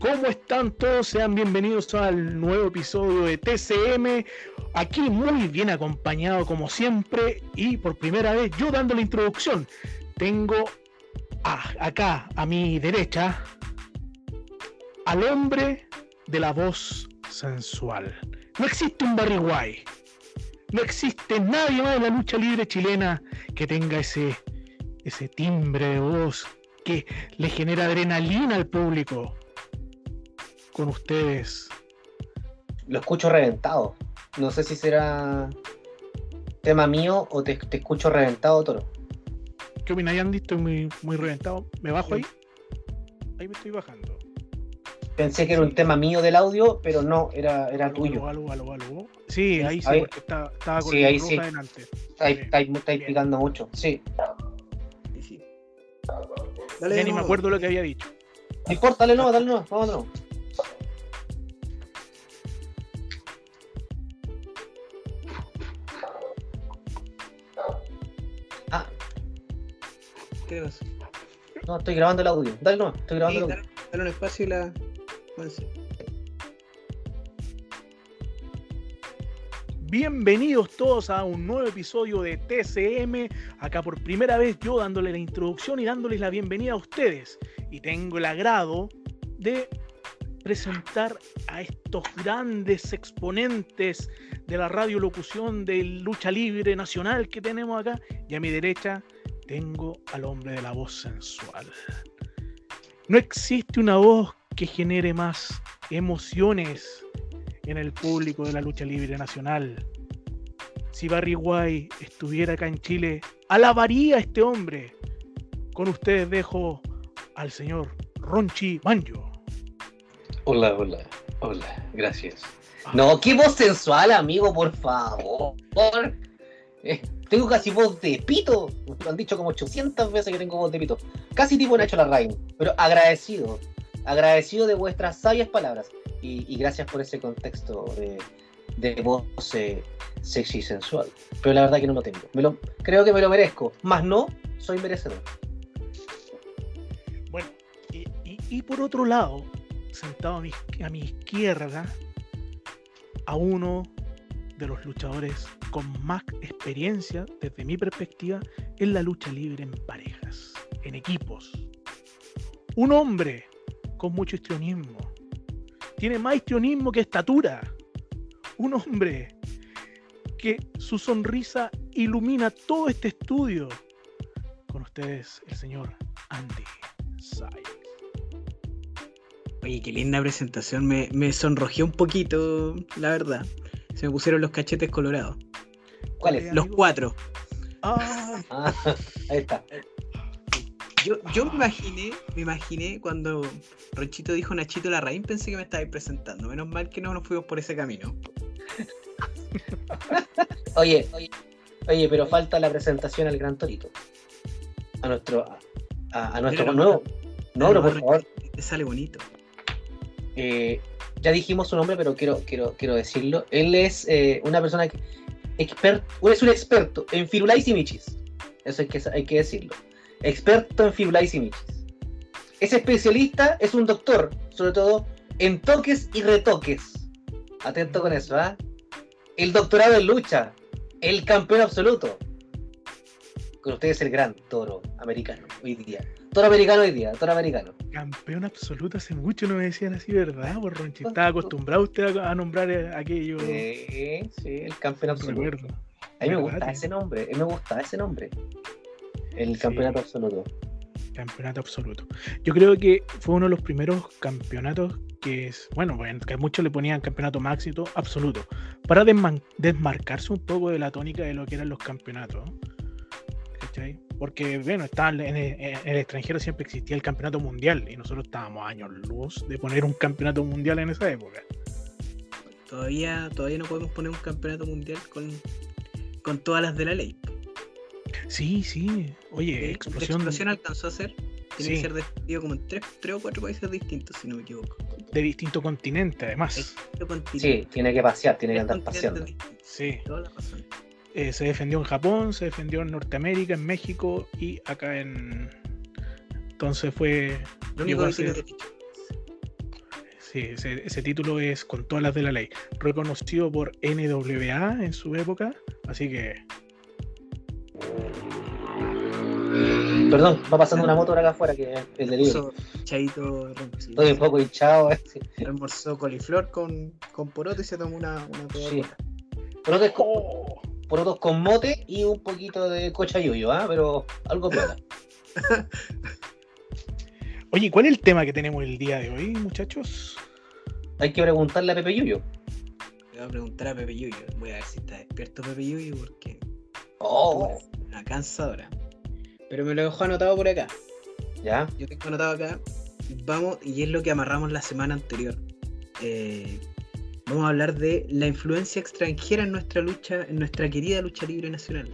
¿Cómo están todos? Sean bienvenidos al nuevo episodio de TCM. Aquí muy bien acompañado como siempre y por primera vez yo dando la introducción. Tengo acá a mi derecha al hombre de la voz sensual. No existe un Barry. No existe nadie más en la lucha libre chilena que tenga ese, ese timbre de voz que le genera adrenalina al público. Con ustedes. Lo escucho reventado. No sé si será tema mío o te, escucho reventado, Toro. ¿Qué opinas, Andy? Estoy muy, muy reventado. ¿Me bajo ahí? Ahí me estoy bajando. Pensé que era un tema mío del audio, pero no, era, era tuyo. Algo, algo, algo. Sí, ahí sí, porque estaba, con sí, ahí sí. adelante. Está, está, picando mucho, sí. Dale ya ni me acuerdo lo que había dicho. No importa, dale no, dale no, vamos ¿Qué pasa? No, estoy grabando el audio. Dale no, estoy grabando el audio. Dale, un espacio y la. Bienvenidos todos a un nuevo episodio de TCM. Acá por primera vez yo dándole la introducción y dándoles la bienvenida a ustedes. Y tengo el agrado de presentar a estos grandes exponentes de la radiolocución de lucha libre nacional que tenemos acá. Y a mi derecha tengo al hombre de la voz sensual. No existe una voz que genere más emociones en el público de la lucha libre nacional. Si Barry White estuviera acá en Chile, alabaría a este hombre. Con ustedes dejo al señor Ronchi Manjo. Hola, hola, hola, gracias. Ah. No, qué voz sensual, amigo, por favor. Eh, tengo casi voz de pito. Me han dicho como 800 veces que tengo voz de pito. Casi tipo Nacho Larraín, pero agradecido. Agradecido de vuestras sabias palabras y, gracias por ese contexto de, voz eh, sexy y sensual. Pero la verdad que no lo tengo. Lo, creo que me lo merezco, más no soy merecedor. Bueno, y, por otro lado, sentado a mi, a mi izquierda, a uno de los luchadores con más experiencia, desde mi perspectiva, en la lucha libre en parejas, en equipos. Un hombre con mucho histrionismo, tiene más histrionismo que estatura. Un hombre que su sonrisa ilumina todo este estudio. Con ustedes, el señor Andy Sayers. Oye, qué linda presentación. Me, me sonrojé un poquito, la verdad. Se me pusieron los cachetes colorados. ¿Cuáles? Los cuatro. Ah. ah, ahí está. Yo, yo me imaginé, me imaginé cuando Ronchito dijo Nachito Larraín, pensé que me estaba presentando. Menos mal que no nos fuimos por ese camino. oye, oye, oye, pero falta la presentación al Gran Torito. A nuestro, a, nuestro nuevo. No, no, por favor. Te sale bonito. Eh, ya dijimos su nombre, pero quiero, quiero, quiero decirlo. Él es eh, una persona que expert, es un experto en firulais y michis. Eso hay que, hay que decirlo experto en fibulais y michis. Es especialista, es un doctor, sobre todo en toques y retoques. Atento con eso, ¿ah? El doctorado en lucha, el campeón absoluto. Con ustedes el gran toro americano hoy día. Toro americano hoy día, toro americano. Campeón absoluto, hace mucho no me decían así, ¿verdad? Por Ronchi. Estaba acostumbrado usted a nombrar aquello. Sí, sí, el campeón absoluto. A mí me gusta ese nombre, a mí me gusta ese nombre. El campeonato absoluto. Campeonato absoluto. Yo creo que fue uno de los primeros campeonatos que es, bueno, que muchos le ponían campeonato máximo absoluto, para desmarcarse un poco de la tónica de lo que eran los campeonatos. ¿Cachai? Porque, bueno, en, el, extranjero siempre existía el campeonato mundial y nosotros estábamos años luz de poner un campeonato mundial en esa época. Todavía, todavía no podemos poner un campeonato mundial con, con todas las de la ley. Sí, sí. Oye, explosión. explosión alcanzó a ser. Tiene que ser defendido como en tres, tres, o cuatro países distintos, si no me equivoco. De distinto continente, además. Sí, tiene que pasear, tiene que andar paseando. Sí. Eh, se defendió en Japón, se defendió en Norteamérica, en México y acá en. Entonces fue. Lo único que Sí, ese, ese título es con todas las de la ley. Reconocido por NWA en su época. Así que Perdón, va pasando una moto ahora acá afuera que es el delirio. Chaito Estoy un poco hinchado. eh, almorzó coliflor con, con poroto y se tomó una, una Sí. Coca-Cola. Porotos con, Oh, porotos con mote y un poquito de cochayuyo, ¿ah? Pero algo piola. Oye, ¿cuál es el tema que tenemos el día de hoy, muchachos? Hay que preguntarle a Pepe Yuyo. Le voy a preguntar a Pepe Yuyo. Voy a ver si está despierto Pepe Yuyo porque Oh, una cansadora. Pero me lo dejó anotado por acá. ya. Yo tengo anotado acá. Vamos, y es lo que amarramos la semana anterior. Eh, vamos a hablar de la influencia extranjera en nuestra lucha, en nuestra querida lucha libre nacional.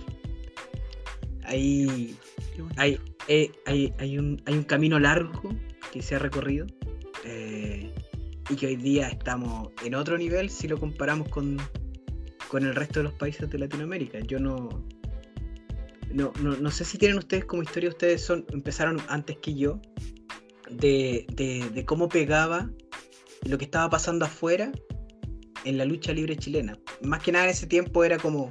Hay, hay, eh, hay, hay un, hay un camino largo que se ha recorrido eh, y que hoy día estamos en otro nivel si lo comparamos con, con el resto de los países de Latinoamérica. Yo no, no, no, no sé si tienen ustedes como historia, ustedes son, empezaron antes que yo, de, de- de cómo pegaba lo que estaba pasando afuera en la lucha libre chilena. Más que nada en ese tiempo era como,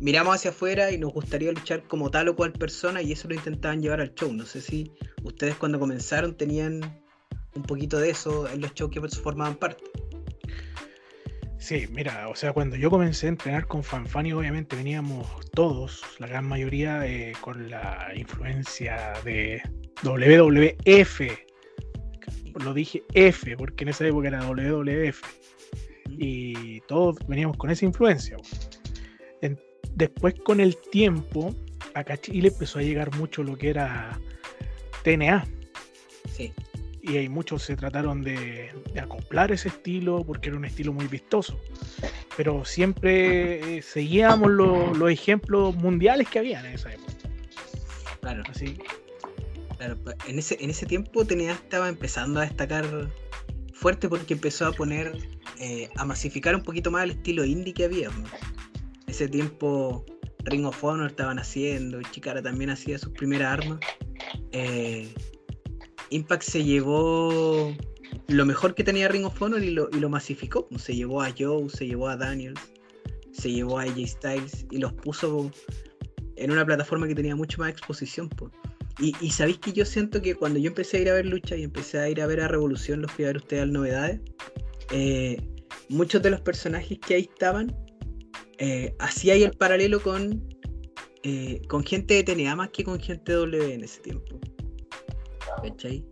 miramos hacia afuera y nos gustaría luchar como tal o cual persona y eso lo intentaban llevar al show. No sé si ustedes cuando comenzaron tenían un poquito de eso en los shows que formaban parte. Sí, mira, o sea, cuando yo comencé a entrenar con Fanfani, obviamente veníamos todos, la gran mayoría, eh, con la influencia de WWF. Lo dije F, porque en esa época era WWF. Y todos veníamos con esa influencia. En- después, con el tiempo, acá a Chile empezó a llegar mucho lo que era TNA. Sí, y hay muchos se trataron de, de acoplar ese estilo porque era un estilo muy vistoso. Pero siempre eh, seguíamos lo- los ejemplos mundiales que habían en esa época. claro. Así, Claro, pa- en ese, en ese tiempo TNA estaba empezando a destacar fuerte porque empezó a poner, eh, a masificar un poquito más el estilo indie que había. ¿no? Ese tiempo Ring of Honor estaban haciendo, Chikara también hacía sus primeras armas. Eh, Impact se llevó lo mejor que tenía Ring of Honor y lo, y lo masificó. Se llevó a Joe, se llevó a Daniels, se llevó a AJ Styles y los puso en una plataforma que tenía mucho más exposición. po. Y, sabéis que yo siento que cuando yo empecé a ir a ver lucha y empecé a ir a ver a Revolución, los fui a ver ustedes al Novedades, eh, muchos de los personajes que ahí estaban, eh, hacía el paralelo con, eh, con gente de TNA más que con gente W en ese tiempo. ¿Cachai?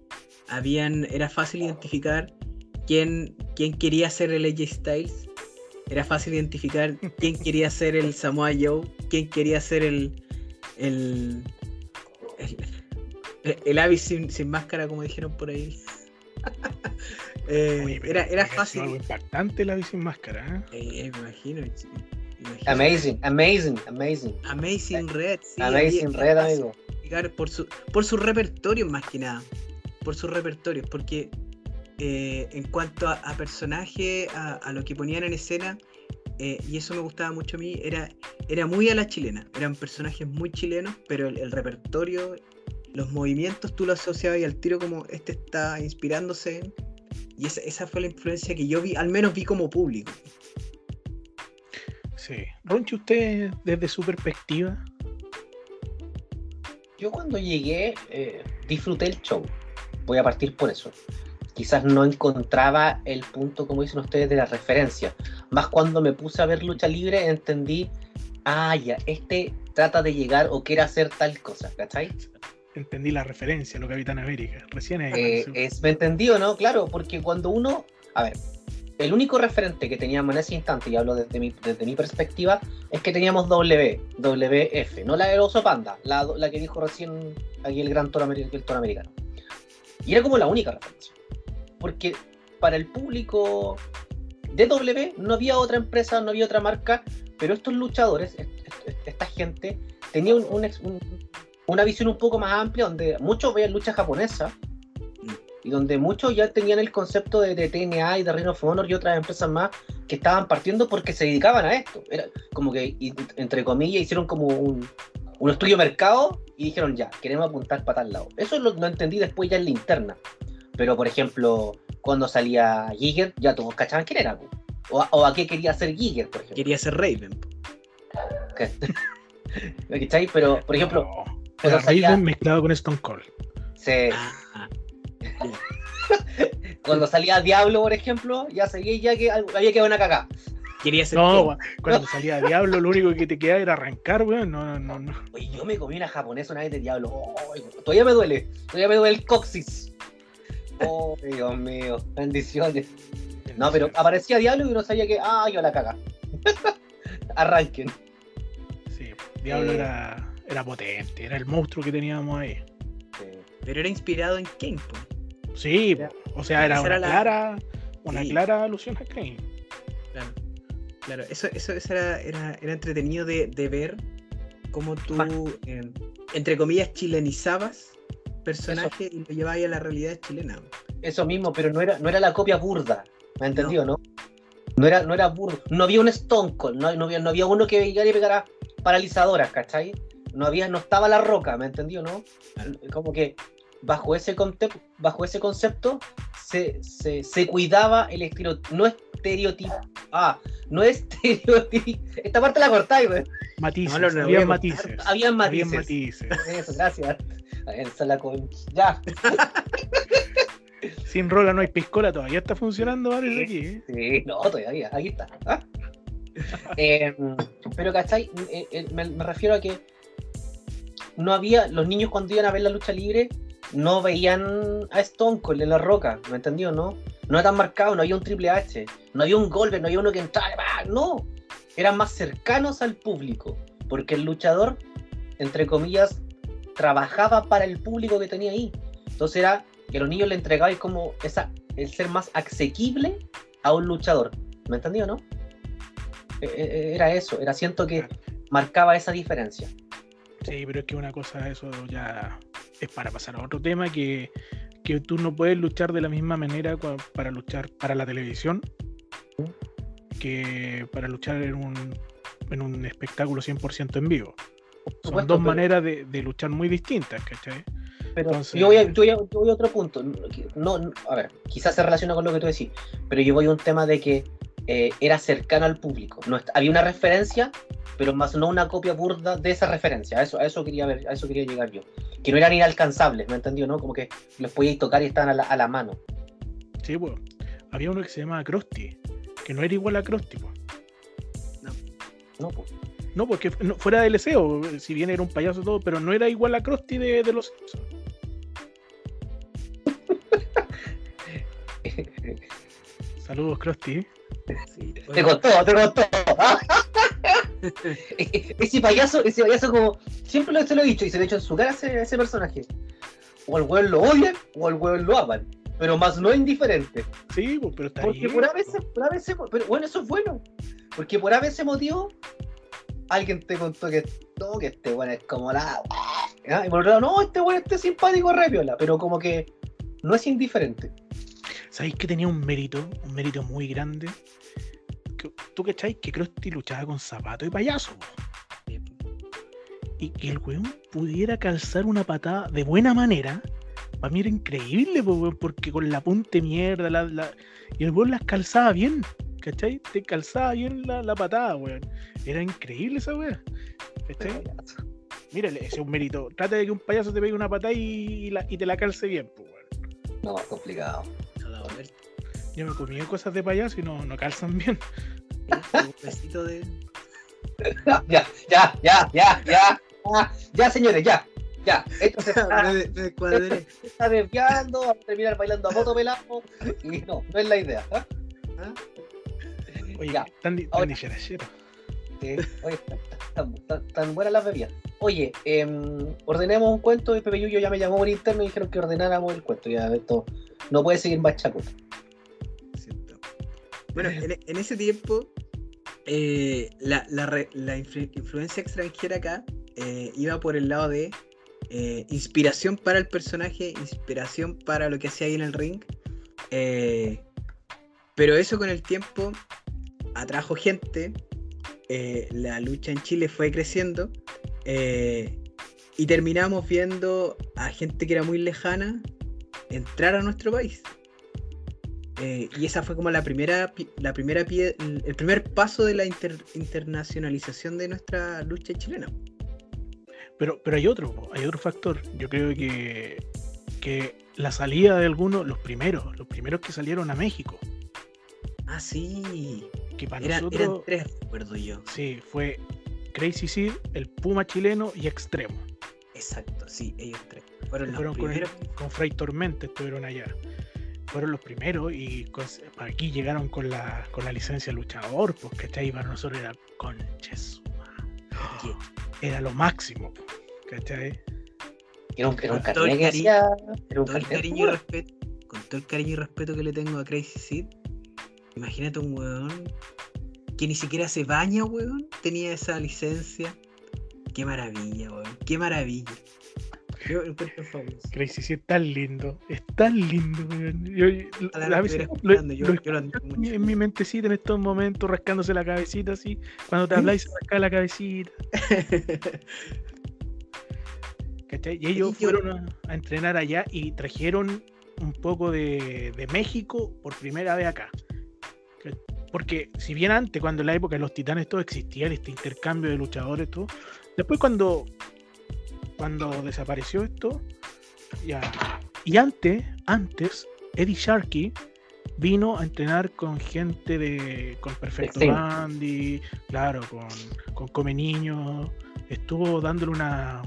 Habían, era fácil identificar quién, quién quería ser el AJ Styles. Era fácil identificar quién quería ser el Samoa Joe, quién quería ser el, el Abyss sin, sin máscara, como dijeron por ahí. Eh, oye, era, era fácil. Algo impactante la bici sin máscara. ¿eh? Eh, eh, me imagino. sí, me imagino. Amazing, amazing, amazing. Amazing Red, sí. amazing Red, amigo. por su por sus repertorios más que nada por sus repertorios porque eh, en cuanto a, a personaje a, a lo que ponían en escena eh, y eso me gustaba mucho a mí era era muy a la chilena eran personajes muy chilenos pero el, el repertorio los movimientos tú lo asociabas y al tiro como este está inspirándose en- y esa, esa fue la influencia que yo vi al menos vi como público Sí. Ronchi, usted desde su perspectiva. Yo cuando llegué eh, disfruté el show. Voy a partir por eso. Quizás no encontraba el punto, como dicen ustedes, de la referencia. Más cuando me puse a ver lucha libre entendí, ah, ya, este trata de llegar o quiere hacer tal cosa, ¿cachai? Entendí la referencia, lo Capitán América. Recién ahí. Eh, es, ¿Me entendió, no? Claro, porque cuando uno, a ver, el único referente que teníamos en ese instante, y hablo desde mi, desde mi perspectiva, es que teníamos W, WF, no la del oso panda, la, la que dijo recién aquí el gran toro, el toro americano. Y era como la única referencia. Porque para el público de W no había otra empresa, no había otra marca, pero estos luchadores, est- est- esta gente, tenía un- un ex- un- una visión un poco más amplia, donde muchos veían lucha japonesa, y donde muchos ya tenían el concepto de, de TNA y de Ring of Honor y otras empresas más que estaban partiendo porque se dedicaban a esto. Era como que, entre comillas, hicieron como un, un estudio de mercado y dijeron ya, queremos apuntar para tal lado. Eso lo, lo entendí después ya en la interna. Pero, por ejemplo, cuando salía Giger, ya todos cachaban quién era. O, a- o a qué quería ser Giger, por ejemplo. Quería ser Raven. ¿Cachai? Pero, por ejemplo, No, era salía, Raven mezclado con Stone Cold. se- Ah, cuando salía Diablo, por ejemplo, ya sabía ya que había quedado una cagada. quería ser No, cuando salía Diablo, lo único que te quedaba era arrancar, weón. No, no, no, no. Oye, yo me comí una japonesa una vez de Diablo. Ay, todavía me duele. Todavía me duele el coxis. Oh, Dios mío. Bendiciones. No, pero aparecía Diablo y uno sabía que, ah, yo la caga. Arranquen. Sí, Diablo Eh. era, era potente, era el monstruo que teníamos ahí. Sí. Pero era inspirado en Ken. po. Sí, o sea, era una la- clara, una Sí. clara alusión a Kane. Claro, claro, eso, eso, eso era, era, era entretenido de, de ver cómo tú, eh, entre comillas, chilenizabas personaje y lo llevabas a la realidad chilena. Eso mismo, pero no era, no era la copia burda. ¿Me ha entendido, no? No era, no era burdo. No había un Stone Cold, no, no había, no había uno que llegara y pegara paralizadoras, ¿cachai? No había, no estaba la roca, ¿me ha entendido, no? Como que bajo ese concepto, bajo ese concepto se, se, se cuidaba el estereotipo, no estereotipo, ah, no estereotipo, esta parte la cortáis, güey. Matices, No, no, no, había voy a matices. Habían Habían matices. matices. Eso, gracias. Esa la con... Ya, Sin rola no hay piscola, todavía está funcionando, parece aquí. ¿eh? Sí, no, todavía, ahí está. ¿ah? Eh, pero, ¿cachai? Eh, eh, me, me refiero a que no había, los niños cuando iban a ver la lucha libre, no veían a Stone Cold en la roca, ¿me entendió? No, no era tan marcado, no había un Triple H, no había un Goldberg, no había uno que entrara, ¡bah! no, eran más cercanos al público, porque el luchador, entre comillas, trabajaba para el público que tenía ahí. Entonces era que los niños le entregabais como esa, el ser más asequible a un luchador. ¿Me entendió, no? Eh, eh, Era eso, era siento que marcaba esa diferencia. Sí, pero es que una cosa, eso ya es para pasar a otro tema, que, que tú no puedes luchar de la misma manera para luchar para la televisión que para luchar en un, en un espectáculo 100% en vivo. Son supuesto, dos pero- maneras de, de luchar muy distintas, ¿cachai? Pero Entonces- yo, voy a, yo, voy a, yo voy a otro punto. No, no- a ver, quizás se relaciona con lo que tú decís, pero yo voy a un tema de que eh, era cercano al público. No, había una referencia, pero más no una copia burda de esa referencia. A eso, a eso quería ver, a eso quería llegar yo. Que no eran inalcanzables, ¿me entendió? ¿No? Como que los podíais tocar y estaban a la, a la mano. Sí, pues. Había uno que se llamaba Krusty, que no era igual a Krusty, pues. ¿no? Pues, No, porque no, fuera DLC, o, si bien era un payaso todo, pero no era igual a Krusty de, de los Simpsons. Saludos, Krusty. Sí, Te costó, te costó. ese payaso, ese payaso como siempre lo, se lo he dicho y se lo he dicho en su cara a ese, a ese personaje. O el weón lo odian o el weón lo aman. Pero más no indiferente. Sí, pues, pero está Porque bien, por a veces, por a veces, pero bueno, eso es bueno. Porque por a veces motivo, alguien te contó que no, que este weón es como la. ¿ah? Y por otro lado, no, este weón este es simpático, re piola, pero como que no es indiferente. ¿Sabéis que tenía un mérito? Un mérito muy grande. ¿Tú cacháis que Krusty luchaba con zapato y payaso? Y que el weón pudiera calzar una patada de buena manera, para mí era increíble, porque con la punte mierda, la, la- y el weón las calzaba bien, ¿cachai? Te calzaba bien la, la patada, weón. Era increíble esa weón. ¿Cachai? Mira, ese es un mérito. Trata de que un payaso te pegue una patada y, y la- y te la calce bien, po, weón. No, complicado. Yo me comí cosas de payaso y no, no calzan bien. Un besito de. Ya, ya, ya, ya, ya, ya, ya, señores, ya, ya. Esto se está, me, me descuadré. se está desviando, vamos a terminar bailando a foto pelado. Y no, no es la idea. ¿ah? ¿Ah? Oye, Ya. tan, Ahora- tan. Sí, oye, tan, tan- tan- tan buenas las bebidas. Oye, em, ordenemos un cuento y Pepe Yuyo ya me llamó por interno y dijeron que ordenáramos el cuento. Ya esto no puede seguir más chacota. Bueno, en, en ese tiempo, eh, la, influencia extranjera acá eh, iba por el lado de eh, inspiración para el personaje, inspiración para lo que hacía ahí en el ring. pero eso con el tiempo atrajo gente, la lucha en Chile fue creciendo y terminamos viendo a gente que era muy lejana entrar a nuestro país. Eh, y esa fue como la primera, la primera pie- el primer paso de la inter- internacionalización de nuestra lucha chilena. Pero, pero hay otro, hay otro factor. Yo creo que, que la salida de algunos, los primeros, los primeros que salieron a México, Ah, sí. que para Eran, nosotros, eran tres, recuerdo yo. sí, fue Crazy Sid, el Puma chileno y Extremo. Exacto, sí, ellos tres. Fueron los Fueron con, primeros. con Fray Tormenta, estuvieron allá. Fueron los primeros y cos- aquí llegaron con la, con la licencia luchador, pues, ¿cachai? Para nosotros era conches. Era lo máximo, ¿cachai? Era un, era un Con todo el carnet que cariño- hacía. Era un todo el carnet, cariño y weón. respeto, con todo el cariño y respeto que le tengo a Crazy Sid, imagínate un weón que ni siquiera se baña, weón, tenía esa licencia. Qué maravilla, weón, qué maravilla. Yo lo encuentro fabuloso. Crazy Sid es tan lindo, es tan lindo, weón. Yo, a veces lo- escuchando, yo- lo yo lo admiro escucho mucho. en mi mentecita en estos momentos rascándose la cabecita así. Cuando te habláis se rasca la cabecita. ¿cachai? Y ellos Sí, fueron a, a entrenar allá y trajeron un poco de, de México por primera vez acá. ¿Ca- Porque si bien antes, cuando en la época de los titanes todo existía, este intercambio de luchadores, todo, después cuando, cuando desapareció esto, ya. Y antes, antes, Eddie Sharkey vino a entrenar con gente de. con Perfecto Extreme. Bandy, claro, con, con Come Niños, estuvo dándole una,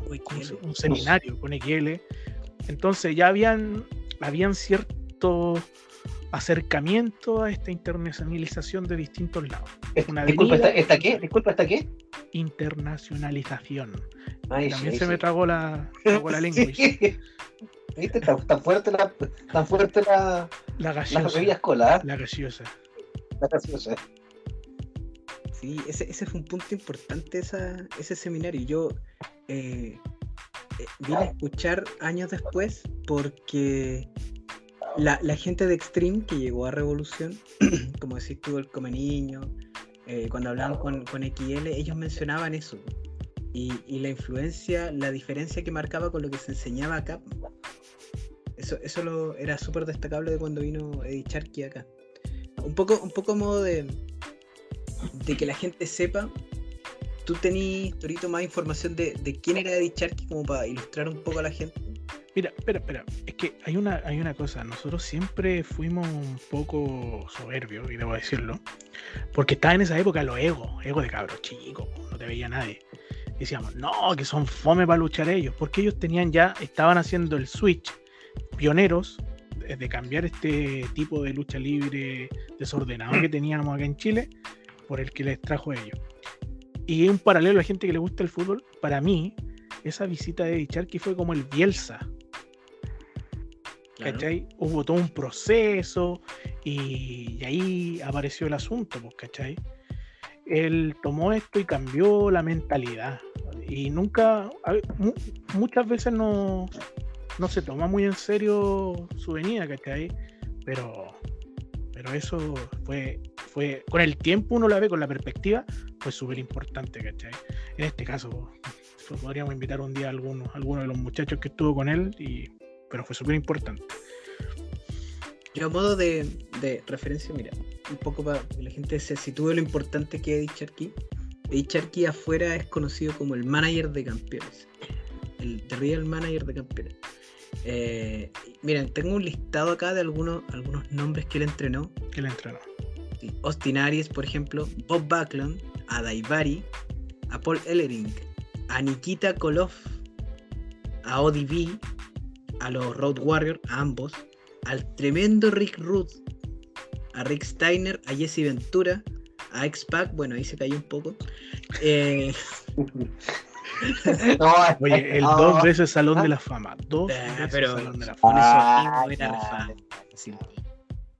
un, seminario con XL. Entonces ya habían, habían cierto acercamiento a esta internacionalización de distintos lados. Una Disculpa, avenida- ¿esta, esta qué? Disculpa, ¿esta qué? Internacionalización. Ay, También sí, se sí. me tragó la, tragó la lengua. Sí. ¿Viste? Tan, tan fuerte la, tan fuerte la, La gaseosa. cola, ¿eh? La gaseosa. La gaseosa. Sí, ese, ese fue un punto importante, esa, ese seminario. Yo eh, eh, vine a escuchar años después porque la, la gente de Extreme que llegó a Revolución, como decís tú, el Come Niño, eh, cuando hablaban con, con XL, ellos mencionaban eso. Y, y la influencia, la diferencia que marcaba con lo que se enseñaba acá. Eso, eso lo, era súper destacable de cuando vino Eddie Sharkey acá. Un poco, un poco modo de, de que la gente sepa. ¿Tú tenés, Torito, más información de, de quién era Eddie Sharkey como para ilustrar un poco a la gente? Mira, espera, espera. Es que hay una, hay una cosa. Nosotros siempre fuimos un poco soberbios, y debo decirlo. Porque estaba en esa época los egos, ego de cabros chicos, no te veía nadie. Decíamos, no, que son fome para luchar ellos. Porque ellos tenían ya, estaban haciendo el switch, pioneros, de de cambiar este tipo de lucha libre desordenado que teníamos acá en Chile, por el que les trajo ellos. Y un paralelo a la gente que le gusta el fútbol, para mí, esa visita de Eddie Sharkey fue como el Bielsa. Claro. ¿cachai? Hubo todo un proceso y, y ahí apareció el asunto, pues, ¿cachai? Él tomó esto y cambió la mentalidad. Y nunca, muchas veces no, no se toma muy en serio su venida, ¿cachai? Pero, pero eso fue, fue, con el tiempo uno la ve, con la perspectiva, fue súper importante, ¿cachai? En este caso, podríamos invitar un día a algunos, a alguno de los muchachos que estuvo con él, y, pero fue súper importante. Yo a modo de, de referencia, mira, un poco para que la gente se sitúe lo importante que es Eddie Sharkey. Eddie Sharkey afuera es conocido como el manager de campeones. El The Real Manager de campeones. Eh, miren, tengo un listado acá de algunos, algunos nombres que él entrenó. que le entrenó. Sí, Austin Aries, por ejemplo, Bob Backlund, a Daivari, a Paul Ellering, a Nikita Koloff, a ODB, a los Road Warriors, a ambos, al tremendo Rick Ruth, a Rick Steiner, a Jesse Ventura, a X-Pac, bueno, ahí se cayó un poco. eh, No, Oye, el no. dos veces Salón de la Fama. Dos Ah, veces pero- Salón de la Fama. Ah, era.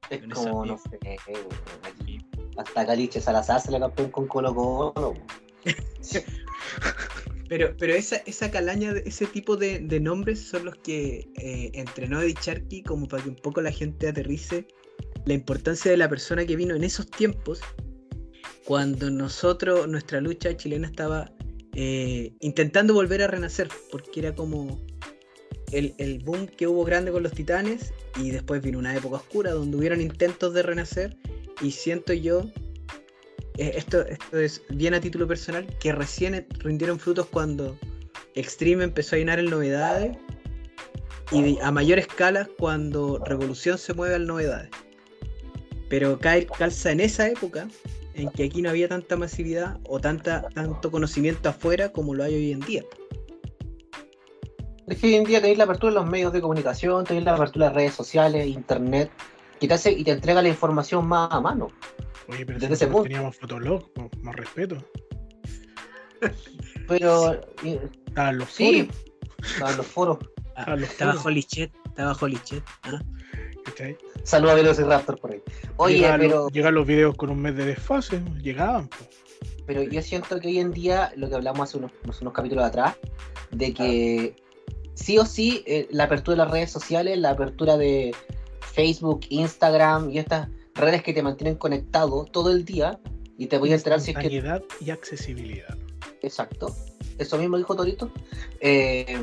Es como, no sé, aquí. Hasta Caliche Salazar se le campeón con Colo Colo. Pero, pero esa, esa calaña, de- ese tipo de, de nombres son los que eh, entrenó Eddie Sharkey como para que un poco la gente aterrice la importancia de la persona que vino en esos tiempos cuando nosotros, nuestra lucha chilena estaba eh, intentando volver a renacer, porque era como el, el boom que hubo grande con los titanes y después vino una época oscura donde hubieron intentos de renacer y siento yo, eh, esto, esto es bien a título personal, que recién rindieron frutos cuando Extreme empezó a llenar en novedades y a mayor escala cuando Revolución se mueve al novedades. Pero cae, calza en esa época en que aquí no había tanta masividad o tanta, tanto conocimiento afuera como lo hay hoy en día. Es que hoy en día tenéis la apertura de los medios de comunicación, tenéis la apertura de redes sociales, internet, y te, hace, y te entrega la información más a mano. Oye, pero Desde ese punto. teníamos Fotolog, po, más respeto. Pero y- Estaban los sí, foros, a los foros. Ah, estaba Chat, estaba ah. Saludos a Velociraptor por ahí. Oye, los- pero, llegaban los videos con un mes de desfase, llegaban. pero yo siento que hoy en día, lo que hablamos hace unos, hace unos capítulos atrás, de que sí o sí, eh, la apertura de las redes sociales, la apertura de Facebook, Instagram y estas redes que te mantienen conectado todo el día y te voy a enterar si es que y accesibilidad. Exacto. Eso mismo dijo Torito. Eh,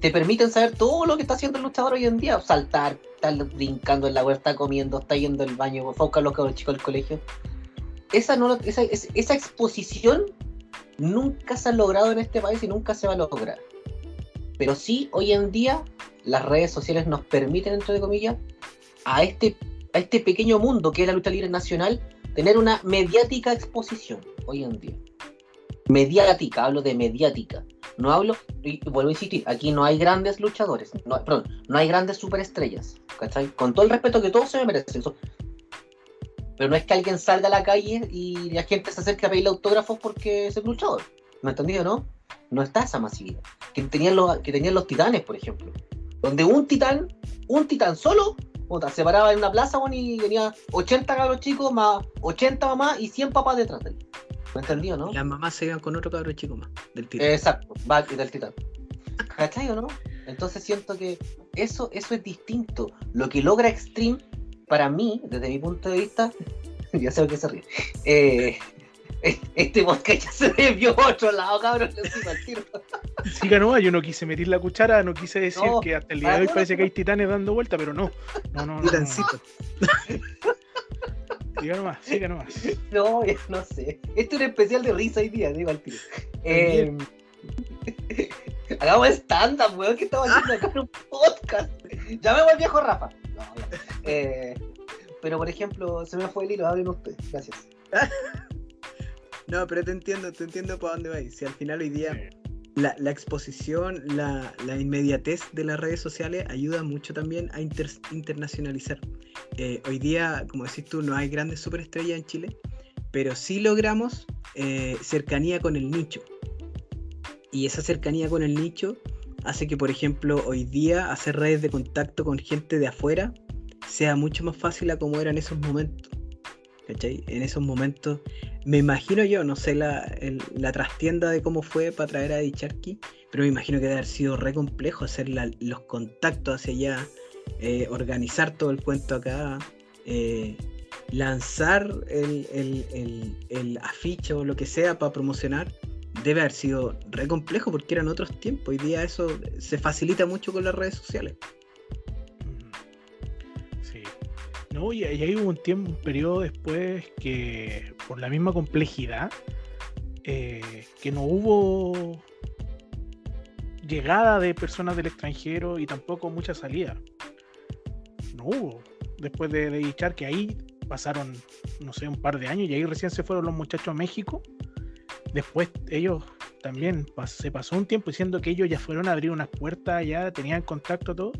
te permiten saber todo lo que está haciendo el luchador hoy en día. Saltar, estar brincando en la huerta, comiendo, está yendo al baño, fue buscar los cabros chicos del colegio. Esa, no, esa, es- esa exposición nunca se ha logrado en este país y nunca se va a lograr. Pero sí, hoy en día, las redes sociales nos permiten, entre comillas, a este, a este pequeño mundo que es la lucha libre nacional, tener una mediática exposición hoy en día mediática, hablo de mediática. No hablo, y vuelvo a insistir, aquí no hay grandes luchadores, no, no hay grandes superestrellas. Con todo el respeto que todos se me merecen. eso. Pero no es que alguien salga a la calle y la gente se acerque a pedirle autógrafos porque es el luchador. ¿Me entendido, no? No está esa masividad. Que tenían los, que tenían los titanes, por ejemplo. Donde un titán, un titán solo, se paraba en una plaza y venía 80 cabros chicos, más 80 mamás y 100 papás detrás de él. ¿Me entendido, no? Las mamás se iban con otro cabro chico más del tiro. Exacto, va y del titán. ¿Cachai o no? Entonces siento que eso, eso es distinto. Lo que logra Extreme, para mí, desde mi punto de vista, ya sé lo que se ríe. eh, es- este podcast ya se desvió a otro lado, cabrón. le digo al tiro. Siga nomás, yo no quise meter la cuchara, no quise decir No, que hasta el día de hoy parece que hay titanes dando vuelta, pero no. No, no, no. no. Siga nomás, siga nomás. No, ya no sé. Este es un especial de risa hoy día, digo al tiro. Eh, hagamos stand-up, weón, que estamos haciendo acá en un podcast. Llamemos al viejo Rafa. No, ya. Eh, pero por ejemplo, se me fue el hilo, hablen ustedes. Gracias. No, pero te entiendo, te entiendo para dónde vais. Si al final hoy día Sí. La, exposición, la, inmediatez de las redes sociales ayuda mucho también a inter- internacionalizar. Eh, hoy día, como decís tú, no hay grandes superestrellas en Chile, pero sí logramos eh, cercanía con el nicho. Y esa cercanía con el nicho hace que, por ejemplo, hoy día hacer redes de contacto con gente de afuera sea mucho más fácil a como era en esos momentos. ¿Cachai? En esos momentos, me imagino yo, no sé la, la trastienda de cómo fue para traer a Dicharki, pero me imagino que debe haber sido re complejo hacer los contactos hacia allá, eh, organizar todo el cuento acá, eh, lanzar el, el, el, el afiche o lo que sea para promocionar. Debe haber sido re complejo porque eran otros tiempos. Hoy día eso se facilita mucho con las redes sociales. No, y, ahí hubo un tiempo, un periodo después que por la misma complejidad, eh, que no hubo llegada de personas del extranjero y tampoco mucha salida. No hubo. Después de, de que ahí pasaron, no sé, un par de años y ahí recién se fueron los muchachos a México. Después ellos también se pasó un tiempo diciendo que ellos ya fueron a abrir unas puertas, ya tenían contacto todo.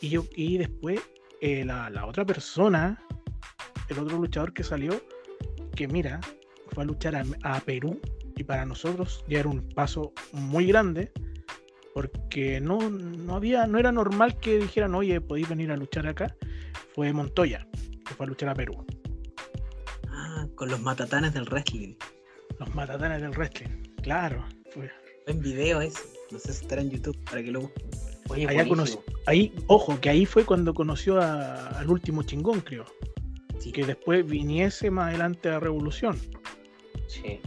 Y, yo, y después eh, la, la otra persona, el otro luchador que salió, que mira, fue a luchar a, a Perú y para nosotros ya era un paso muy grande porque no, no había, no era normal que dijeran, oye, podéis venir a luchar acá. Fue Montoya, que fue a luchar a Perú. Ah, con los matatanes del wrestling. Los matatanes del wrestling. Claro. Fue. En video eso. No sé si estará en YouTube para que lo busquen. Oye, Allá buenísimo. Ahí, ojo, que ahí fue cuando conoció a- al último chingón, creo. Sí. Que después viniese más adelante a Revolución. Sí.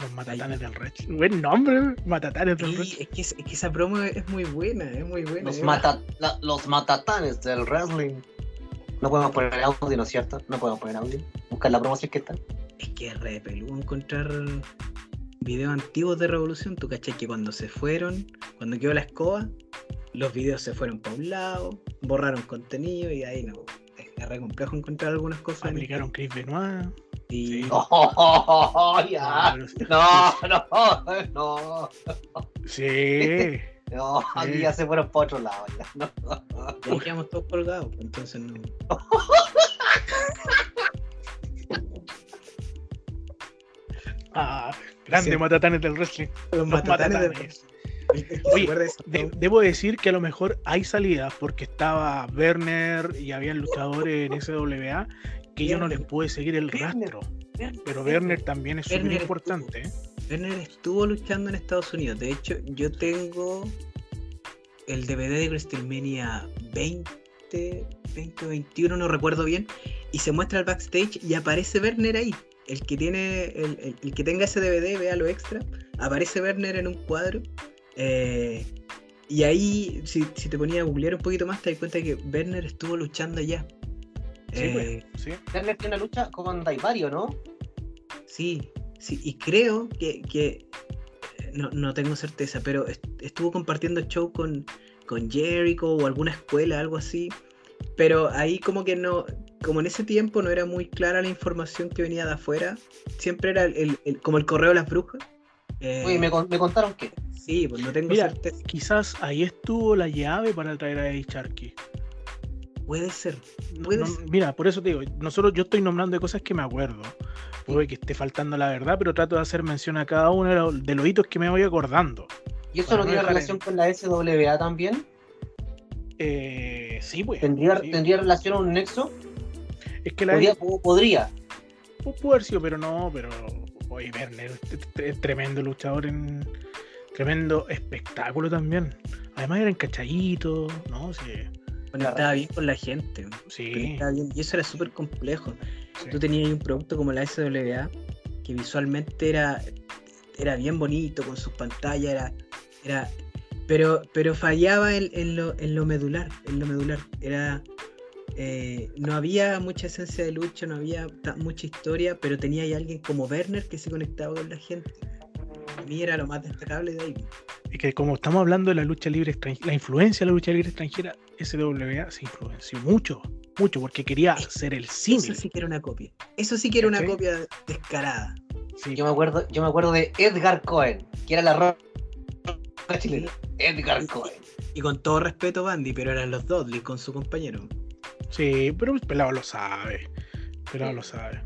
Los matatanes del wrestling. Buen nombre, matatanes del wrestling. es, que, es que esa promo es muy buena, es muy buena. Los, es mata, la- los matatanes del wrestling. No podemos poner audio, ¿no es cierto? No podemos poner audio. Buscar la promoción que está. Es que es re peludo encontrar videos antiguos de Revolución. Tú caché que cuando se fueron, cuando quedó la escoba, los videos se fueron para un lado, borraron contenido y ahí no. Es re complejo encontrar algunas cosas. Aplicaron Chris Benoit. Y Sí. Oh, ya. pero sí. No, no, no. Sí. No, aquí Sí. ya se fueron para otro lado. Ya. No. y ahí quedamos todos colgados. pues, Entonces no. Ah, grande Sí. matatanes del wrestling. Los Los matatanes Oye, de debo decir que a lo mejor hay salidas porque estaba Werner y había luchadores en SWA que yo no les pude seguir el Werner. rastro. Pero Werner también es súper importante. ¿eh? Werner estuvo luchando en Estados Unidos. De hecho, yo tengo el DVD de WrestleMania 20, 20 o 21, no recuerdo bien. Y se muestra el backstage y aparece Werner ahí. El que tiene, el, el- el que tenga ese DVD, vea lo extra. Aparece Werner en un cuadro. eh, y ahí, si, si te ponía a googlear un poquito más, te das cuenta que Werner estuvo luchando allá. Sí, Eh, pues, sí. Werner tiene una lucha con Daivario, ¿no? Sí, sí, y creo que, que- no, no tengo certeza, pero est- estuvo compartiendo show con, con Jericho o alguna escuela, algo así. Pero ahí como que no, como en ese tiempo no era muy clara la información que venía de afuera, siempre era el, el- el- como el correo de las brujas. Eh, Oye, me, con- me contaron que. Sí, pues no tengo Mira, certeza. Quizás ahí estuvo la llave para traer a Eddie Sharkey. Puede ser. Puede no- ser. mira, por eso te digo, nosotros yo estoy nombrando de cosas que me acuerdo. Puede que esté faltando la verdad, pero trato de hacer mención a cada uno de los, de los hitos que me voy acordando. ¿Y eso no no tiene relación en- con la SWA también? Eh, sí, pues. ¿Tendría, sí. ¿Tendría relación a un nexo? Es que la Podría. podría. Pudo haber sido, pero no, pero. Oye, Werner tremendo luchador en. Tremendo espectáculo también. Además era encachadito, ¿no? Sí. Conectaba bien con la gente. Sí. conectaba bien, y eso era súper complejo. sí. Tú tenías ahí un producto como la SWA que visualmente era, era bien bonito con sus pantallas, era, era pero, pero fallaba en, en lo, en lo medular, en lo medular. Era eh, no había mucha esencia de lucha, no había mucha historia, pero tenía ahí alguien como Werner que se conectaba con la gente. A mí era lo más destacable de ahí. Es que como estamos hablando de la lucha libre extranjera, la influencia de la lucha libre extranjera, SWA se influenció mucho, mucho, porque quería ser el Eso símil. sí que era una copia. Eso sí que era una copia descarada. Sí, Yo me acuerdo, yo me acuerdo de Edgar Cohen, que era la roca chilena. Edgar Cohen. Y con todo respeto, Bandy, pero eran los Dudley con su compañero. Sí, pero el pelado lo sabe. El pelado lo sabe.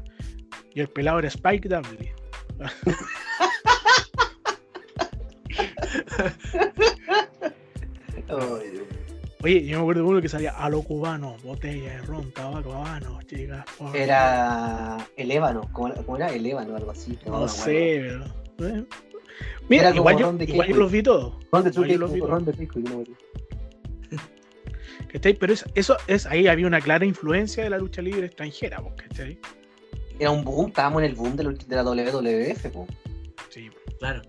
Y el pelado era Spike Dudley. Oye, yo me acuerdo de uno que salía a lo cubano, botella de ron, tabaco habano, chicas. por- Era el ébano, ¿cómo, era? El ébano, algo así. No sé, pero. eh. Mira, Era igual, yo, igual yo los vi todos. Ron de todos. Ron de Pisco, yo no me acuerdo. ¿Cachai? Pero es- eso es ahí había una clara influencia de la lucha libre extranjera, po, ¿cachai? Era un boom, estábamos en el boom de, la- de la WWF, po. Sí. Claro.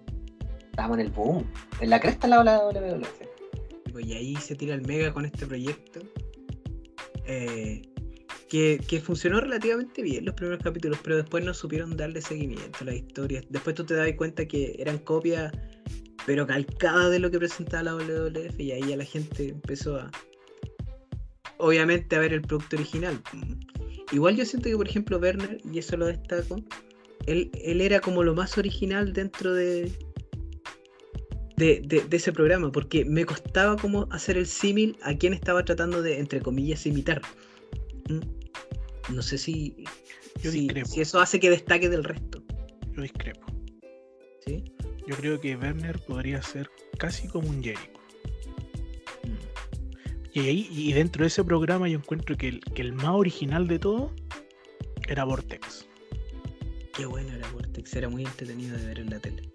estábamos en el boom. En la cresta la la WWF. Y ahí se tira el Mega con este proyecto. eh, que, que funcionó relativamente bien los primeros capítulos, pero después no supieron darle seguimiento a la historia. Después tú te das cuenta que eran copias, pero calcadas de lo que presentaba la WWF, y ahí ya la gente empezó a. Obviamente a ver el producto original. Igual yo siento que, por ejemplo, Werner, y eso lo destaco, él, él era como lo más original dentro de, de, de- de ese programa, porque me costaba como hacer el símil a quien estaba tratando de, entre comillas, imitar. ¿Mm? No sé si, Yo si, discrepo. si eso hace que destaque del resto. Yo discrepo. ¿sí? Yo creo que Werner podría ser casi como un Jericho. Y ahí, y dentro de ese programa yo encuentro que el, que el más original de todo era Vortex. Qué bueno era Vortex, era muy entretenido de ver en la tele.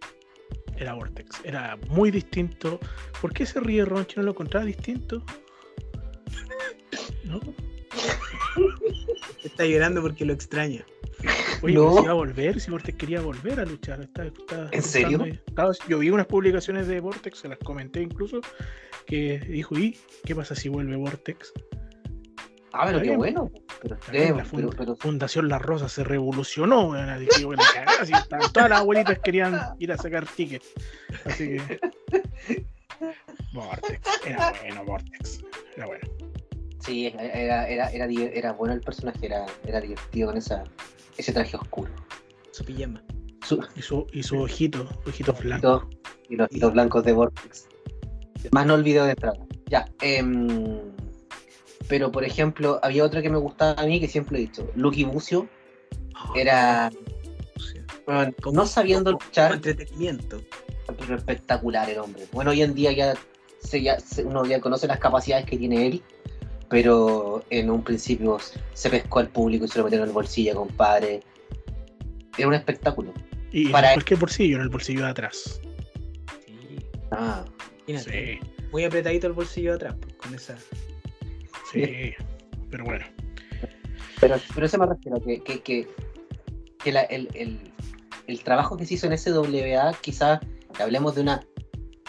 Era Vortex. Era muy distinto. ¿Por qué se ríe Roncho? ¿No lo encontraba distinto? ¿No? Está llorando porque lo extraña. Oye, No. si iba a volver, si Vortex quería volver a luchar. Está, está ¿En serio? yo vi unas publicaciones de Vortex, se las comenté incluso, que dijo, ¿y qué pasa si vuelve Vortex? Ah, pero qué bueno. Pero, la pero, funda- pero- Fundación La Rosa se revolucionó, bueno, así estaban- todas las abuelitas querían ir a sacar tickets. Así que. Vortex, era bueno, Vortex. Era bueno. sí, era, era, era, era bueno el personaje, era, era divertido con esa, ese traje oscuro. Su pijama. Su- Y su, y su ojito, ojitos blancos. Ojitos- y los ojitos blancos de Vortex. Más no el video de entrada. Ya. em, pero por ejemplo, había otro que me gustaba a mí que siempre he dicho. Lucky Bucio era. bueno, no sabiendo luchar, entretenimiento. pero espectacular el hombre. Bueno, hoy en día ya, se, ya se- uno ya conoce las capacidades que tiene él, pero en un principio se pescó al público y se lo metieron en el bolsillo, compadre. Era un espectáculo. Y Para- en cualquier bolsillo, en el bolsillo de atrás. Sí. Ah, Imagínate, Sí, Muy apretadito el bolsillo de atrás, pues, con esa. sí. Pero bueno. pero, pero eso me refiero, que, que, que, que la- el, el- el trabajo que se hizo en SWA, quizás hablemos de una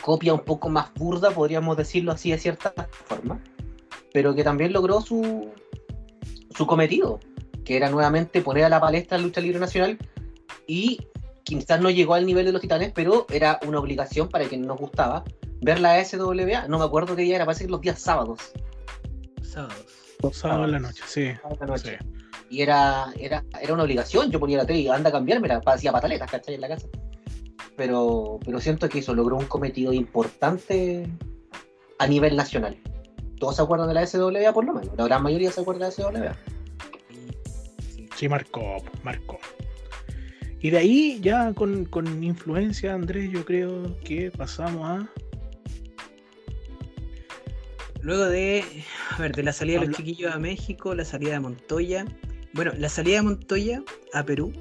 copia un poco más burda, podríamos decirlo así de cierta forma, pero que también logró su, su cometido, que era nuevamente poner a la palestra la lucha libre nacional y quizás no llegó al nivel de los titanes, pero era una obligación para quien nos gustaba ver la SWA. No me acuerdo qué día era, parece que los días sábados. Sábados. Sábado en la noche, sí. Sábados de la noche. sí. Y era, era, era una obligación. Yo ponía la tele y anda a cambiarme, hacía pataletas, ¿cachai? En la casa. Pero, pero siento que eso logró un cometido importante a nivel nacional. Todos se acuerdan de la SWA por lo menos. La gran mayoría se acuerda de la SWA. Sí, marcó, marcó. Y de ahí, ya con, con influencia, Andrés, yo creo que pasamos a. Luego de, a ver, de la salida de los chiquillos a México, la salida de Montoya. Bueno, la salida de Montoya a Perú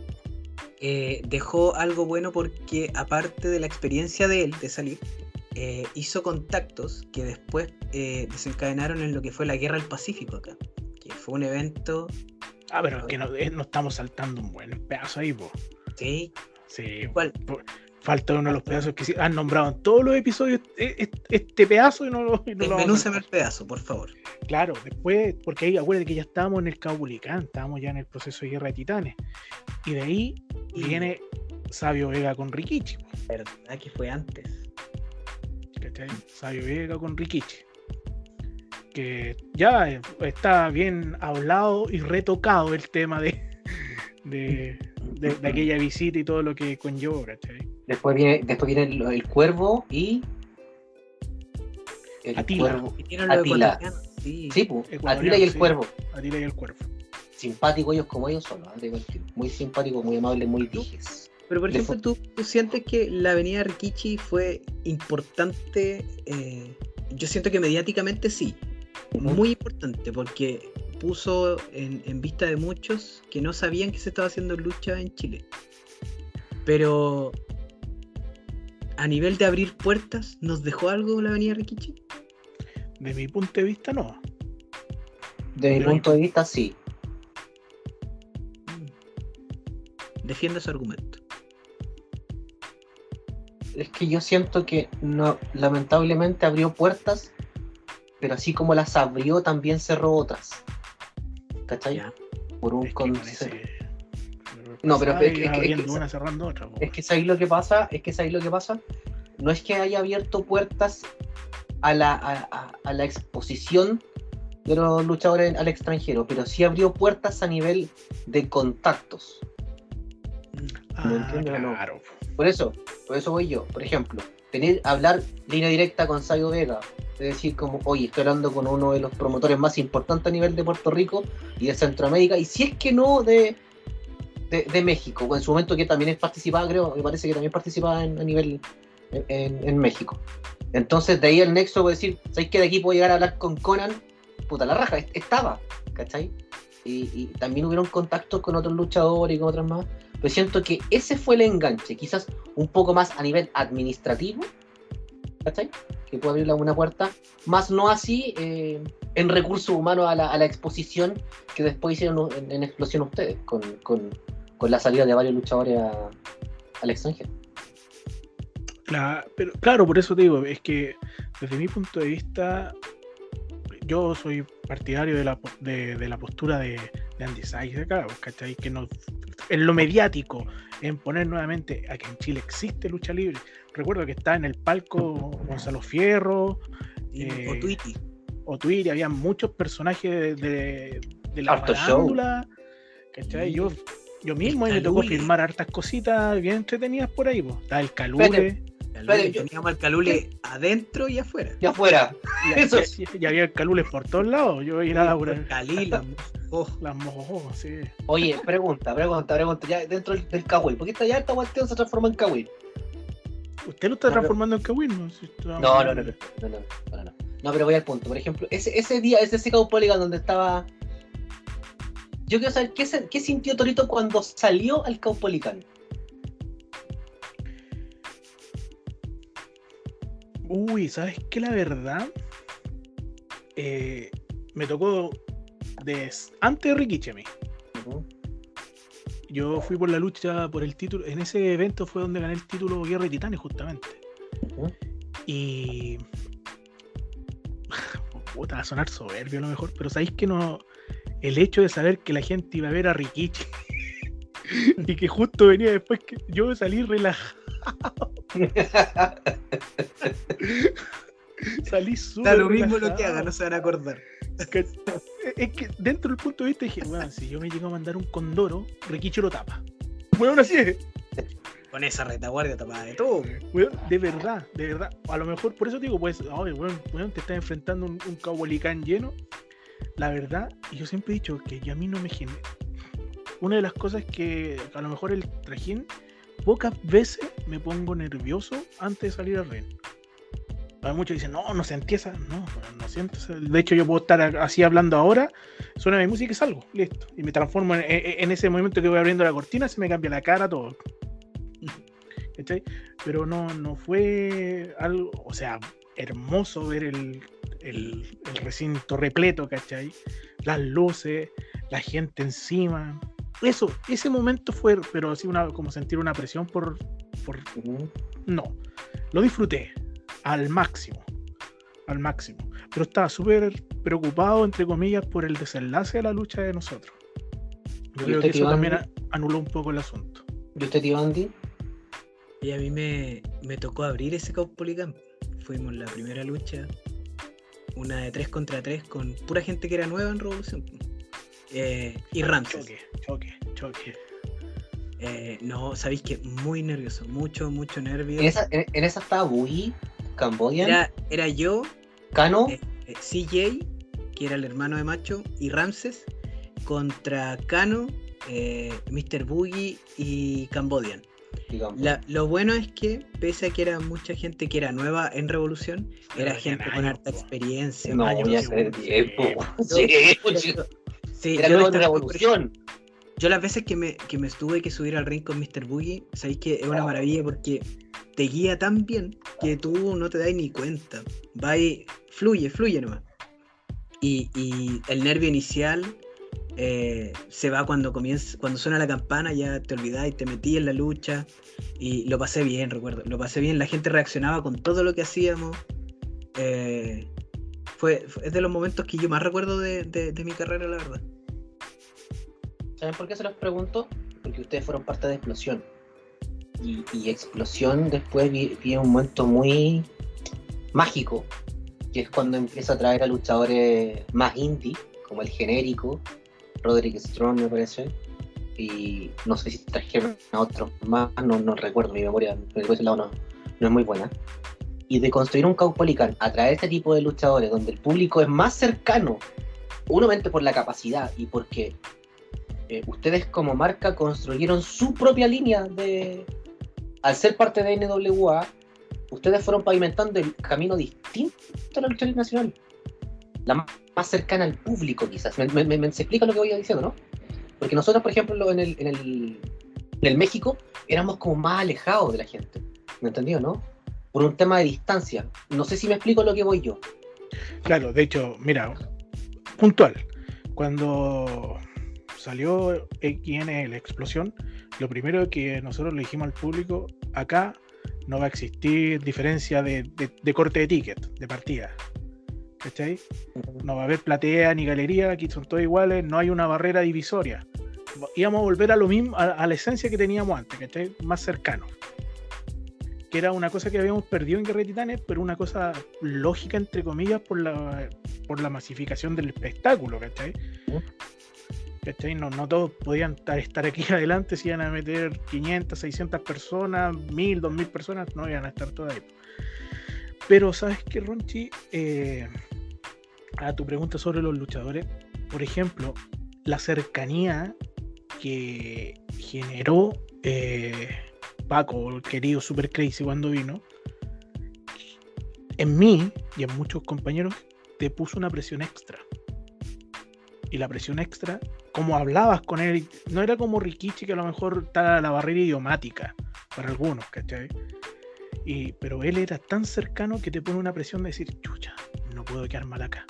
eh, dejó algo bueno porque aparte de la experiencia de él de salir, eh, hizo contactos que después eh, desencadenaron en lo que fue la Guerra del Pacífico acá, que fue un evento, Ah, pero es que no, no estamos saltando un buen pedazo ahí, po. sí, Sí, ¿cuál? Falta uno de los pedazos que han nombrado en todos los episodios eh, eh, este pedazo y no lo. y no el pedazo, por favor. Claro, después, porque ahí acuérdate que ya estábamos en el Caubulicán, estábamos ya en el proceso de guerra de titanes. Y de ahí Y- viene Sabio Vega con Rikichi. ¿Verdad que fue antes? ¿cachai? Sabio Vega con Rikichi. Que ya eh, está bien hablado y retocado el tema de, de, de- de aquella visita y todo lo que conllevó, ¿cachai? Después viene, después viene el, el cuervo y. El Atila. cuervo. Atila. sí. Sí, pues, Atila y el sí. cuervo. Atila y el cuervo. Simpáticos ellos como ellos son, tiro. muy simpáticos, muy amables, muy dijes. Pero por ejemplo, ¿tú, tú sientes que la avenida Rikichi fue importante? eh, yo siento que mediáticamente sí, muy importante, porque puso en, en vista de muchos que no sabían que se estaba haciendo lucha en Chile. Pero a nivel de abrir puertas, ¿nos dejó algo la avenida Rikichi? De mi punto de vista, no. Desde mi Pero- punto de vista, sí. Mm. Defiendo ese argumento. Es que yo siento que no, lamentablemente abrió puertas, pero así como las abrió, también cerró otras. ¿Cachai? Ya. Por un Es que con concepto. ese- No, pero es es que- es que- una, cerrando otra. Es que sabéis lo que pasa, es que sabéis lo que pasa. No es que haya abierto puertas a la, a, a- a la exposición de los luchadores al extranjero, pero sí abrió puertas a nivel de contactos. Ah, ¿me entiendes o no? claro. Por eso, por eso voy yo. Por ejemplo, tener, hablar línea directa con Sayo Vega. Es decir, como, oye, estoy hablando con uno de los promotores más importantes a nivel de Puerto Rico y de Centroamérica, y si es que no de, de, de México, en su momento que también participaba, creo, me parece que también participaba a nivel en, México. Entonces, de ahí el nexo, puedo decir, ¿sabéis que de aquí puedo llegar a hablar con Conan? Puta, la raja, est- estaba, ¿cachai? Y, y también hubieron contactos con otros luchadores y con otros más. Pero siento que ese fue el enganche, quizás un poco más a nivel administrativo, ¿cachai? Que puede abrir una puerta, más no así eh, en recursos humanos a la, a la exposición que después hicieron en, explosión ustedes, con, con la salida de varios luchadores a- al extranjero. Cla- pero, claro, por eso te digo, es que desde mi punto de vista, yo soy partidario de la, de, de la postura de, de Andy Sykes de acá, ¿cachai? Que no, en lo mediático, en poner nuevamente a que en Chile existe lucha libre. Recuerdo que está en el palco Gonzalo Fierro Y- Eh, o Twitter, había muchos personajes de, de, de la Harto show. farándula, ¿cachai? Yo, yo mismo ahí me tocó filmar hartas cositas bien entretenidas por ahí, pues. Está el Calule. Yo- Teníamos al Calule adentro y afuera. De afuera. Y, Eso y- y había calules por todos lados. Yo iba a por Calila, oh, las mojojos, sí. Oye, pregunta, pregunta, pregunta. Ya dentro del, del Kawaii. ¿Por qué esta, ya esta cuestión se transforma en Kawaii? ¿Usted lo está No, transformando en Kawin? ¿no? Si está- No, no, no, no, no, no, no, no. No, pero voy al punto. Por ejemplo, ese, ese día, ese ese Polygon donde estaba. Yo quiero saber qué, sintió Torito cuando salió al Caupolicán. Uy, ¿sabes qué? La verdad, eh, me tocó des- antes de Rikichi a mí. Yo fui por la lucha por el título. En ese evento fue donde gané el título Guerra de Titanes, justamente. Y. Puta, va a sonar soberbio a lo mejor, pero sabéis que no. El hecho de saber que la gente iba a ver a Rikichi y que justo venía después que yo salí relajado. Salí súper da lo mismo lo que haga, no se van a acordar. Que- Es que dentro del punto de vista dije, weón, si yo me llego a mandar un condoro, Rikichi lo tapa. Weón, así es. Con esa retaguardia tapada de todo. Weón, de verdad, de verdad. A lo mejor, por eso digo, pues, weón, weón, te estás enfrentando un, un Caupolicán lleno. La verdad, yo siempre he dicho que ya a mí no me genera. Una de las cosas que a lo mejor el trajín, pocas veces me pongo nervioso antes de salir al ring. Hay muchos dicen, no, no sentí esa. No, no siento. De hecho, yo puedo estar así hablando ahora, suena mi música y salgo, listo. Y me transformo en ese momento que voy abriendo la cortina, se me cambia la cara, todo. ¿Cachai? Pero no, no fue algo, o sea, hermoso ver el, el- el recinto repleto, ¿cachai? Las luces, la gente encima. Eso, ese momento fue, pero así una, como sentir una presión por, por no, lo disfruté al máximo, al máximo. Pero estaba súper preocupado, entre comillas, por el desenlace de la lucha de nosotros. Yo ¿Y creo que eso también anuló un poco el asunto. ¿Y usted, tío Andy? Y a mí me, me tocó abrir ese Caupolicán. Fuimos la primera lucha, una de 3 contra 3 con pura gente que era nueva en Revolución. Eh, y Ramses. Choque, choque, choque. Eh, no, sabéis que muy nervioso, mucho, mucho nervio. En esa, en, en esa estaba Boogie, Cambodian, Era, era yo, Kano. eh, eh, CJ, que era el hermano de Macho, y Ramses, contra Kano, eh, Mr. Boogie y Cambodian. Digamos. La- lo bueno es que, pese a que era mucha gente que era nueva en Revolución, era Pero gente con harta experiencia. no, años, ya sí, hace sí, tiempo. sí. Sí, Yo- Sí, era revolución. Yo las veces que me, que me estuve que subir al ring con Mr. Boogie, sabéis que es una maravilla porque te guía tan bien que tú no te das ni cuenta. Va y fluye, fluye nomás. Y, y el nervio inicial eh, se va cuando comienza, cuando suena la campana, ya te olvidás y te metí en la lucha. Y lo pasé bien, recuerdo. Lo pasé bien, la gente reaccionaba con todo lo que hacíamos. Eh, fue, es de los momentos que yo más recuerdo de, de- mi carrera, la verdad. ¿Saben por qué se los pregunto? Porque ustedes fueron parte de Explosión. Y, y Explosión después vi- viene un momento muy mágico, que es cuando empieza a traer a luchadores más indie, como el genérico, Roderick Strong me parece, y no sé si trajeron a otros más, no, no recuerdo, mi memoria lado no, no es muy buena. Y de construir un Caupolicán a traer este tipo de luchadores donde el público es más cercano, unomente por la capacidad y porque eh, ustedes como marca construyeron su propia línea de... Al ser parte de NWA, ustedes fueron pavimentando el camino distinto a la lucha nacional. La más, cercana al público, quizás. Me, me- me- se explica lo que voy diciendo, ¿no? Porque nosotros, por ejemplo, en el, en el, en el México, éramos como más alejados de la gente. ¿Me entendió, no? Por un tema de distancia. No sé si me explico lo que voy yo. Claro, de hecho, mira, puntual. Cuando salió XNL, explosión, lo primero que nosotros le dijimos al público, acá no va a existir diferencia de, de corte de ticket, de partida. ¿Cachai? No va a haber platea ni galería, aquí son todos iguales, no hay una barrera divisoria. Íbamos a volver a lo mismo, a, la esencia que teníamos antes, ¿cachai? Más cercano. Que era una cosa que habíamos perdido en Guerra de Titanes, pero una cosa lógica, entre comillas, por la, por la masificación del espectáculo, ¿cachai? ¿Cachai? No, no todos podían estar, aquí adelante si iban a meter 500, 600 personas, 1000, 2000 personas, no iban a estar todas ahí. Pero, ¿sabes qué, Ronchi? Eh, a tu pregunta sobre los luchadores, por ejemplo, la cercanía que generó eh, Paco, el querido Super Crazy, cuando vino, en mí y en muchos compañeros, te puso una presión extra. Y la presión extra, como hablabas con él, no era como Rikichi, que a lo mejor está la barrera idiomática para algunos, ¿cachai? Y, pero él era tan cercano que te pone una presión de decir, chucha, puedo quedar mal acá.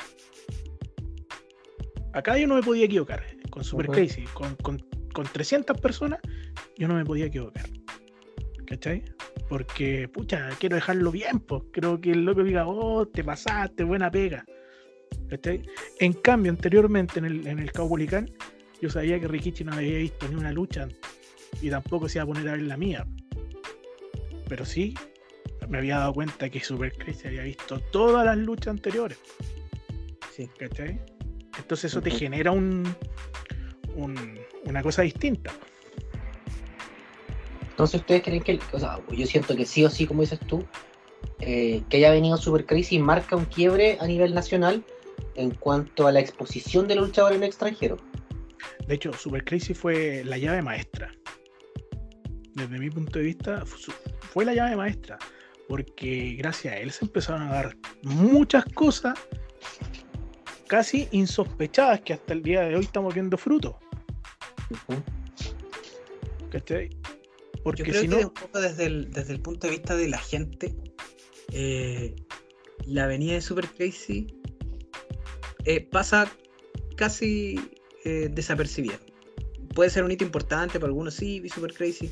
Acá yo no me podía equivocar. Con Super Crazy, con, con, 300 personas, yo no me podía equivocar. ¿Cachai? Porque, pucha, quiero dejarlo bien, pues. Creo que el loco diga, oh, te pasaste, buena pega. ¿Cachai? En cambio, anteriormente en el, en el yo sabía que Rikichi no había visto ni una lucha y tampoco se iba a poner a ver la mía. Pero sí, me había dado cuenta que Super Crazy había visto todas las luchas anteriores. Sí. ¿Cachai? Entonces eso te genera un, una cosa distinta. Entonces ustedes creen que, o sea, yo siento que sí o sí, como dices tú, eh, que haya venido Super Crazy marca un quiebre a nivel nacional en cuanto a la exposición del luchador en extranjero. De hecho, Super Crazy fue la llave maestra. Desde mi punto de vista, fue la llave maestra. Porque gracias a él se empezaron a dar muchas cosas casi insospechadas que hasta el día de hoy estamos viendo frutos. Porque si no... un poco desde el, desde el punto de vista de la gente, eh, la avenida de Super Crazy eh, pasa casi eh, desapercibida. Puede ser un hito importante para algunos, sí, Super Crazy,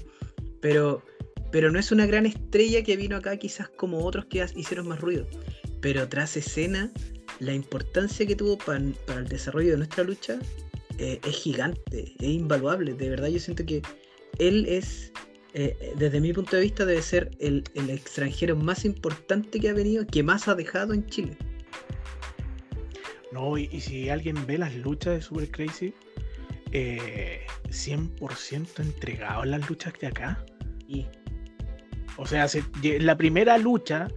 pero, pero no es una gran estrella que vino acá quizás como otros que hicieron más ruido. Pero tras escena la importancia que tuvo para, el desarrollo de nuestra lucha eh, es gigante, es invaluable. De verdad yo siento que él es, eh, desde mi punto de vista, debe ser el, extranjero más importante que ha venido, que más ha dejado en Chile. No, y, si alguien ve las luchas de Super Crazy, 100% eh, entregado en las luchas de acá. Y... O sea, la primera lucha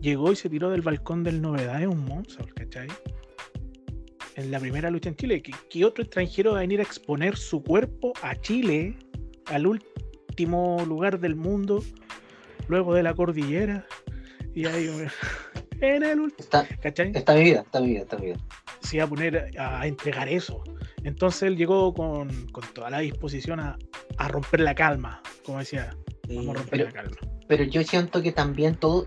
llegó y se tiró del balcón del Novedad, es un monstruo, ¿cachai? En la primera lucha en Chile. ¿Qué, otro extranjero va a venir a exponer su cuerpo a Chile, al último lugar del mundo, luego de la cordillera? Y ahí, en el último. Está, ¿cachai? Está mi vida, está mi vida, está mi vida. Se iba a poner a, entregar eso. Entonces él llegó con, toda la disposición a, romper la calma, como decía. Vamos a romper la calma. Pero yo siento que también todo,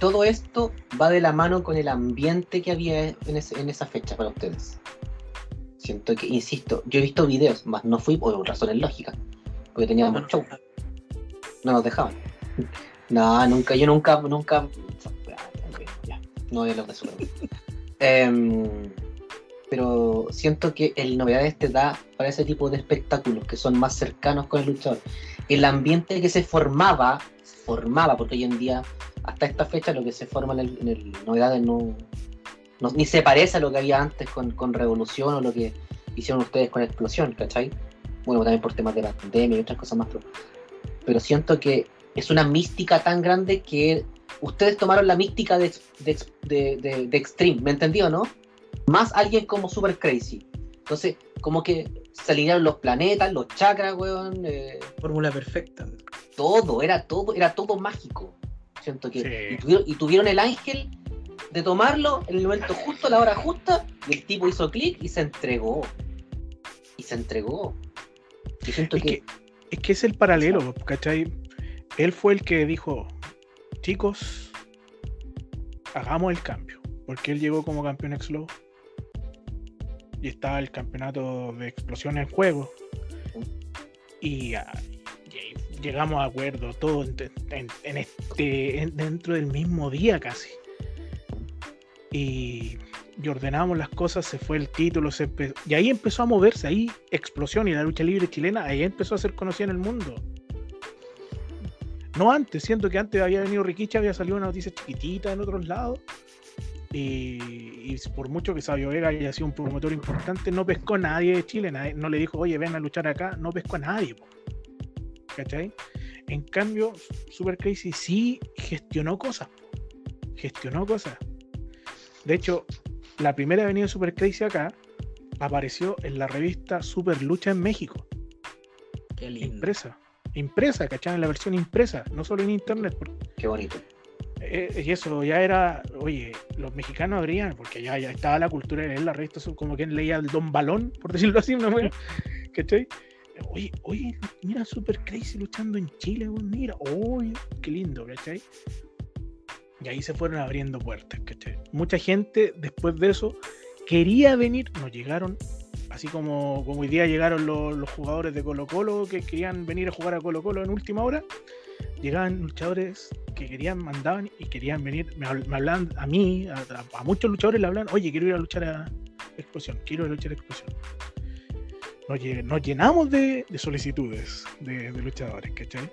todo esto va de la mano con el ambiente que había en, esa fecha para ustedes. Siento que, insisto, yo he visto videos, más no fui por razones lógicas, porque teníamos show. No nos dejaban. No, nunca, yo nunca, nunca. no voy a hablar de eso. Em, pero siento que el novedad este da para ese tipo de espectáculos que son más cercanos con el luchador. El ambiente que se formaba, formaba, porque hoy en día hasta esta fecha lo que se forma en el, novedades no, ni se parece a lo que había antes con, Revolución o lo que hicieron ustedes con Explosión, ¿cachai? Bueno, también por temas de la pandemia y otras cosas más, pero, siento que es una mística tan grande que ustedes tomaron la mística de, de, Extreme, ¿me entendió, no? Más alguien como Super Crazy. Entonces, como que se alinearon los planetas, los chakras, weón. Eh, Fórmula perfecta. Todo, era todo, era todo mágico. Siento que. Y, tuvieron, el ángel de tomarlo en el momento justo, a la hora justa, y el tipo hizo clic y se entregó. Y se entregó. siento es que, Es que es el paralelo, ¿cachai? Él fue el que dijo, chicos, hagamos el cambio. Porque él llegó como campeón ex y estaba el campeonato de explosión en juego. Y, ah, llegamos a acuerdo, todo en, este, en- dentro del mismo día casi. Y, y ordenamos las cosas, se fue el título, se y ahí empezó a moverse, ahí explosión y la lucha libre chilena, ahí empezó a ser conocida en el mundo. No antes, siento que antes había venido Riquicha, había salido una noticia chiquitita en otros lados. Y, y por mucho que Sabio Vega haya sido un promotor importante, no pescó a nadie de Chile, nadie- no le dijo, oye, ven a luchar acá, no pescó a nadie. po. ¿Cachai? En cambio, Super Crazy sí gestionó cosas. po. Gestionó cosas. De hecho, la primera venida de Super Crazy acá apareció en la revista Super Lucha en México Qué lindo. impresa. Impresa, ¿cachai? En la versión impresa, no solo en internet. porque, Qué bonito. Eh, y eso ya era, oye, los mexicanos abrían, porque ya, ya estaba la cultura de leer la revista, como quien leía el Don Balón, por decirlo así, ¿no? ¿cachai? Oye, oye, mira Super Crazy luchando en Chile, mira, oye, qué lindo, ¿cachai? Y ahí se fueron abriendo puertas, ¿cachai? Mucha gente después de eso quería venir, nos llegaron, así como, como hoy día llegaron los, los jugadores de Colo Colo que querían venir a jugar a Colo Colo en última hora, llegaban luchadores que querían, mandaban y querían venir, me, habl- me hablaban a mí, a, muchos luchadores le hablan, oye, quiero ir a luchar a Explosión, quiero ir a luchar a Explosión. Nos, nos llenamos de, de solicitudes de, de luchadores, ¿cachai?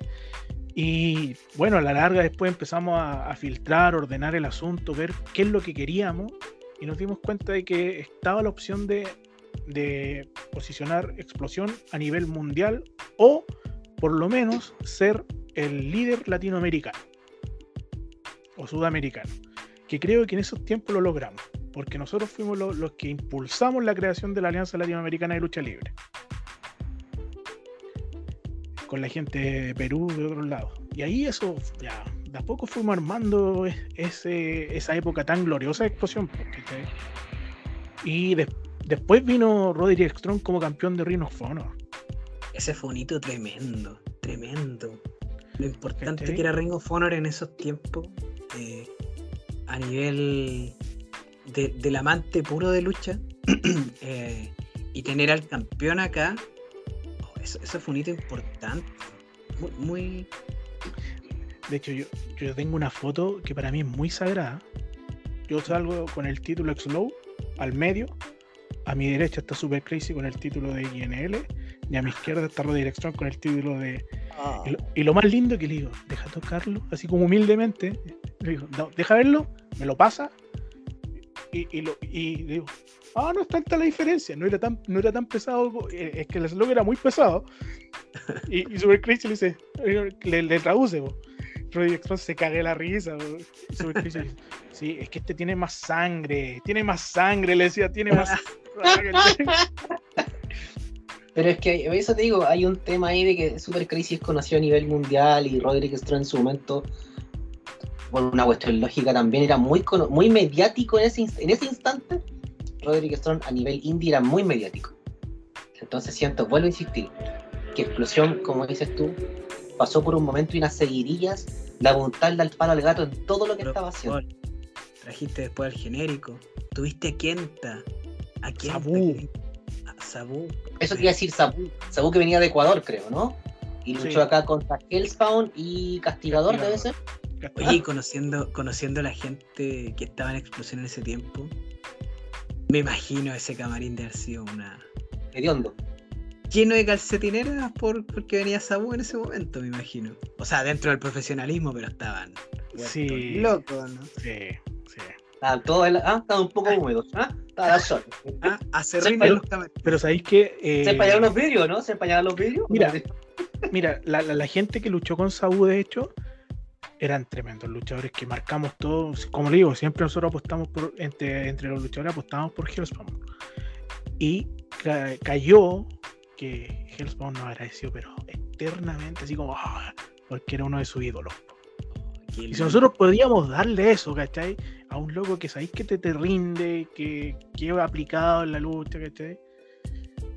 Y bueno, a la larga después empezamos a, a filtrar, ordenar el asunto, ver qué es lo que queríamos y nos dimos cuenta de que estaba la opción de, de posicionar explosión a nivel mundial o por lo menos ser el líder latinoamericano o sudamericano, que creo que en esos tiempos lo logramos, porque nosotros fuimos lo- los que impulsamos la creación de la Alianza Latinoamericana de Lucha Libre con la gente de Perú de otros lados. Y ahí eso, ya, de a poco fuimos armando es- ese, esa época tan gloriosa de explosión. pues. Y des- después vino Roderick Strong como campeón de Ring of Honor. Ese fue tremendo, tremendo. Lo importante ¿Cachai? que era Ring of Honor en esos tiempos, eh, a nivel de- del amante puro de lucha, eh, y tener al campeón acá, oh, eso, eso fue un hito importante. Muy, muy- De hecho, yo, yo tengo una foto que para mí es muy sagrada. Yo salgo con el título X-Low al medio. A mi derecha está Super Crazy con el título de INL. Y a mi izquierda está Strong con el título de Y lo, y lo más lindo que le digo, deja tocarlo, así como humildemente, le digo, "No, deja verlo, me lo pasa, y, y lo, y le digo, ah, no es tanta la diferencia, no era tan, no era tan pesado, eh, es que el slog era muy pesado, y, y Super Crazy le dice, le, le traduce, Express se caga de la risa, Super Crazy le dice, sí, es que este tiene más sangre, tiene más sangre, le decía, tiene más... Pero es que eso te digo, hay un tema ahí de que Super es conocido a nivel mundial y Roderick Strong en su momento, por una cuestión lógica también, era muy, muy mediático en ese, en ese instante. Roderick Strong a nivel indie era muy mediático. Entonces siento, vuelvo a insistir, que Explosión, como dices tú, pasó por un momento y unas seguidillas de apuntarle al palo al gato en todo lo que Pero, estaba haciendo. Trajiste después al genérico. Tuviste a Kenta. A Kenta. Que- A Sabú. Eso quería decir Sabu, Sabu que venía de Ecuador, creo, ¿no? Y luchó Sí. acá contra Hellspawn y Castigador, debe ser. Oye, y conociendo, conociendo a la gente que estaba en explosión en ese tiempo, me imagino ese camarín de haber sido una. Hediondo. lleno de calcetineras por, porque venía Sabu en ese momento, me imagino. O sea, dentro del profesionalismo, pero estaban Sí. locos, ¿no? Sí, sí. Estaban todos ah, estaban un poco húmedos, ¿ah? Estaba la sol. Ah, a Se serrín fue. en los camarines. Pero sabéis que... ¿Se eh, empañaron los vidrios, no? ¿Se empañaron los vidrios? Mira. Mira, la, la- la gente que luchó con Sabu, de hecho, eran tremendos luchadores que marcamos todos. Como le digo, siempre nosotros apostamos por, entre, entre los luchadores apostamos por Hellspawn. Y ca- cayó que Hellspawn nos agradeció, pero eternamente, así como, ah, porque era uno de sus ídolos. Y si nosotros podíamos darle eso, ¿cachai? A un loco que sabéis que te, te rinde, que lleva aplicado en la lucha, ¿cachai?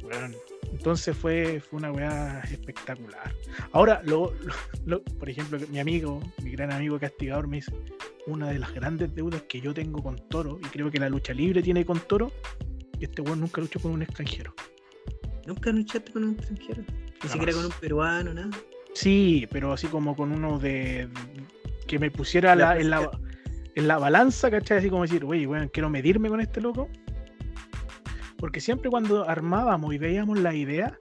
Bueno, entonces fue, fue una weá espectacular. Ahora, lo, lo- lo- por ejemplo, mi amigo, mi gran amigo Castigador me dice, una de las grandes deudas que yo tengo con Toro, y creo que la lucha libre tiene con Toro, este weón nunca luchó con un extranjero. Nunca luchaste con un extranjero. Ni siquiera con un peruano, nada. Sí, pero así como con uno de. Que me pusiera la- en, la, en la balanza, ¿cachai? Así como decir, oye, bueno, quiero medirme con este loco. Porque siempre cuando armábamos y veíamos la idea,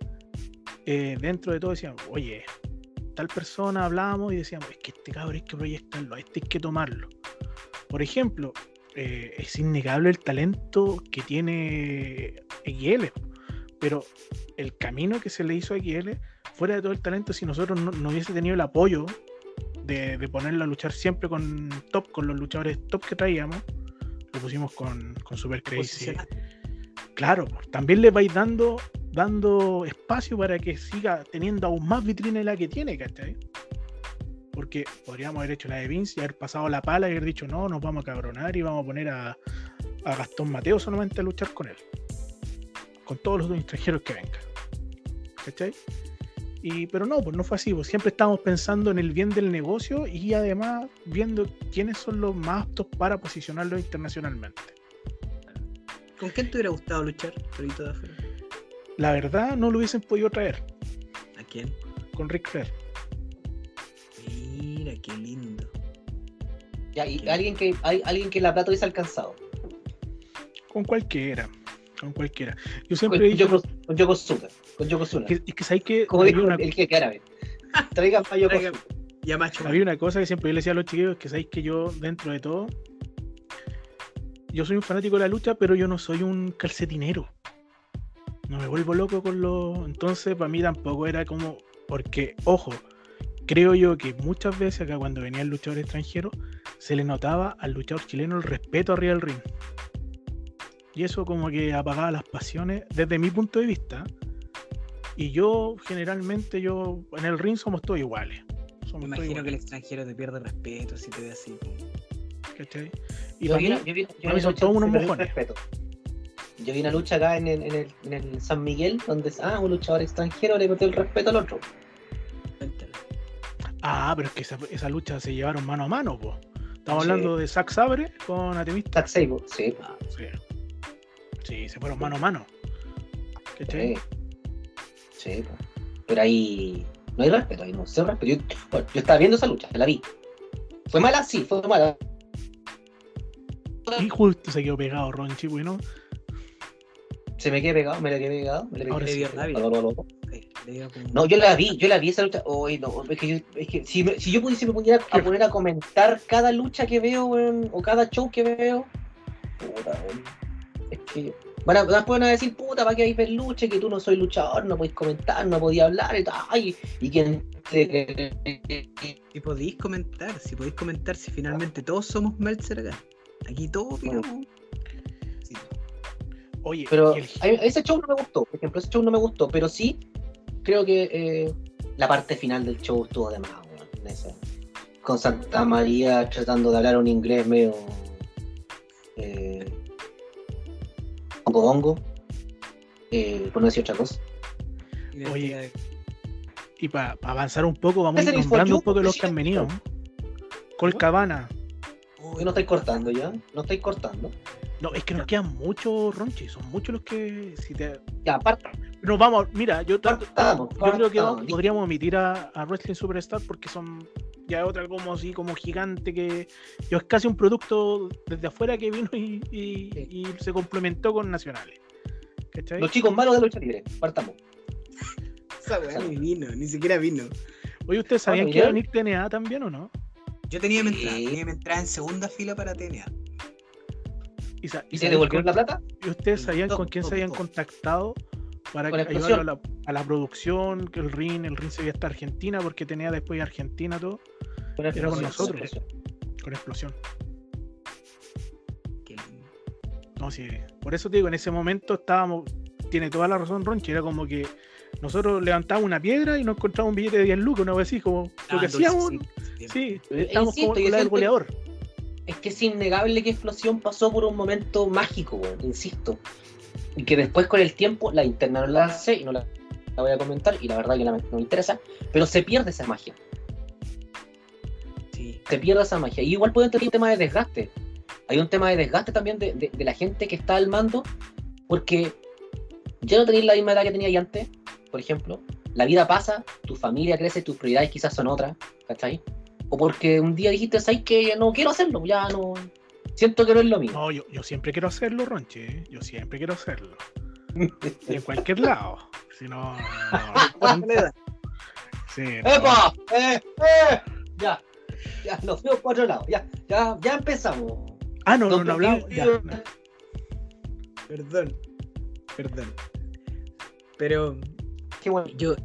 eh, dentro de todo decíamos, oye, tal persona hablábamos y decíamos, es que este cabrón hay que proyectarlo, a este hay que tomarlo. Por ejemplo, eh, es innegable el talento que tiene XL, pero el camino que se le hizo a XL, fuera de todo el talento, si nosotros no, no hubiese tenido el apoyo de, de ponerlo a luchar siempre con top, con los luchadores top que traíamos, lo pusimos con, con Super Crazy. Claro, pues, también le vais dando, dando espacio para que siga teniendo aún más vitrina de la que tiene, ¿cachai? Porque podríamos haber hecho la de Vince y haber pasado la pala y haber dicho, no, nos vamos a cabronar y vamos a poner a, a Gastón Mateo solamente a luchar con él. Con todos los extranjeros que vengan. ¿Cachai? Y, pero no, pues no fue así. Pues siempre estábamos pensando en el bien del negocio y además viendo quiénes son los más aptos para posicionarlo internacionalmente. ¿Con quién te hubiera gustado luchar, Torito de afuera? La verdad, no lo hubiesen podido traer ¿A quién? con Rick Flair. Mira, qué lindo. Ya, y alguien que, hay, alguien que la plata hubiese alcanzado. Con cualquiera. Con cualquiera. Yo Con siempre he dicho Yoko, con Yokozuna. Con Yokozuna. que, es que sabéis que Como había dijo una, el jeque árabe. Traigan para Yokozuna. Ya macho. había una cosa que siempre yo le decía a los chiquillos, que sabéis que yo, dentro de todo, yo soy un fanático de la lucha, pero yo no soy un calcetinero. No me vuelvo loco con los... Entonces, para mí tampoco era como... Porque, ojo, creo yo que muchas veces acá cuando venía el luchador extranjero, se le notaba al luchador chileno el respeto arriba del ring. Y eso como que apagaba las pasiones desde mi punto de vista. Y yo, generalmente, yo en el ring somos todos iguales. Me todos imagino que el extranjero te pierde respeto si te ve así. ¿cachai? Y Yo para vi, mí, una, yo vi- yo para vi mí una son lucha todos unos mojones. respeto. Yo vi una lucha acá en el, en el, en el San Miguel, donde ah, un luchador extranjero le perdió el respeto al otro. Ah, pero es que esa, esa lucha se llevaron mano a mano, po. Estamos Sí. hablando de Zack Sabre con Atemista. Zack Sabre, sí. Ah, sí. Sí, se fueron mano a mano. ¿Cachai? Sí. Sí, pero ahí no hay respeto, ahí no se respeto. Yo, bueno, yo estaba viendo esa lucha, la vi. ¿Fue mala? Sí, fue mala. Y justo se quedó pegado Ronchi, bueno. Se me quedé pegado, me la quedé pegado. Me la Ahora quedé aló. Sí, No, yo la vi, yo la vi esa lucha. No, es que, yo, es que si, me- si yo pudiese me pudiera a poner a comentar cada lucha que veo, weón, o cada show que veo, puta, weón. Es que van a, después van a decir, puta, ¿para qué hay ver lucha? Que tú no soy luchador, no podéis comentar, no podías hablar, y, tal, ay, y quien te- Si podéis comentar, si podéis comentar, si finalmente todos somos Meltzer acá. Aquí todos opinamos. Sí. Oye, Pero y el- ese show no me gustó, por ejemplo, ese show no me gustó, pero sí creo que eh, la parte final del show estuvo de más, esa. Con Santa María tratando de hablar un inglés medio. Eh, bongo bongo, eh, por no decir otra cosa. Oye, y para avanzar un poco, vamos a ir nombrando un poco de los que han venido. Col Cabana. Que no estáis cortando ya, no estáis cortando. No, es que nos quedan muchos Ronchi, son muchos los que. Si te... Ya, aparte, No, vamos, mira, yo, Partamos, yo creo que vamos- podríamos omitir a, a Wrestling Superstar porque son ya otra como así, como gigante que yo es casi un producto desde afuera que vino y, y- Sí. y se complementó con nacionales. ¿Cachai? los chicos malos de lucha libre, partamos. Esa weá ni vino, ni siquiera vino. Oye, ¿ustedes sabían Ah, que iba a venir TNA también o no? Yo tenía mi entrada, Sí. tenía mi entrada en segunda fila para TNA. ¿Y, sa- ¿Y y se sabían devolvieron la plata? y ustedes Sí, sabían todo, con quién todo, se habían todo. contactado para que a la, a la producción, que el ring, el ring se iba hasta Argentina porque tenía después Argentina todo Era con nosotros. con explosión. Qué lindo. No, sí, por eso te digo, en ese momento estábamos, tiene toda la razón Ronchi, era como que nosotros levantábamos una piedra y nos encontrábamos un billete de 10 lucas, una vez así, como lo que Ah, hacíamos, sí, estábamos como con la del goleador. Es que es innegable que Explosión pasó por un momento mágico, insisto. Y que después con el tiempo, la interna no la sé y no la, la voy a comentar, y la verdad que la- no me interesa, pero se pierde esa magia. Se pierde esa magia. Y igual puede tener un tema de desgaste. Hay un tema de desgaste también de, de- de la gente que está al mando Porque ya no tenéis la misma edad que teníais antes, por ejemplo. La vida pasa, tu familia crece, tus prioridades quizás son otras, ¿cachai? O porque un día dijiste, ¿sabes que No quiero hacerlo, ya no. Siento que no es lo mismo. No, yo, yo siempre quiero hacerlo, Ronche. ¿eh? Yo siempre quiero hacerlo. Y en cualquier lado. Si no. no- sí, no. ¡Epa! ¡Eh! ¡Eh! Ya, ya, nos fuimos por otro lado. Ya, ya, ya empezamos. Ah, no, no, no hablamos. Ya, no. Perdón. Perdón. Pero Qué bueno. yo,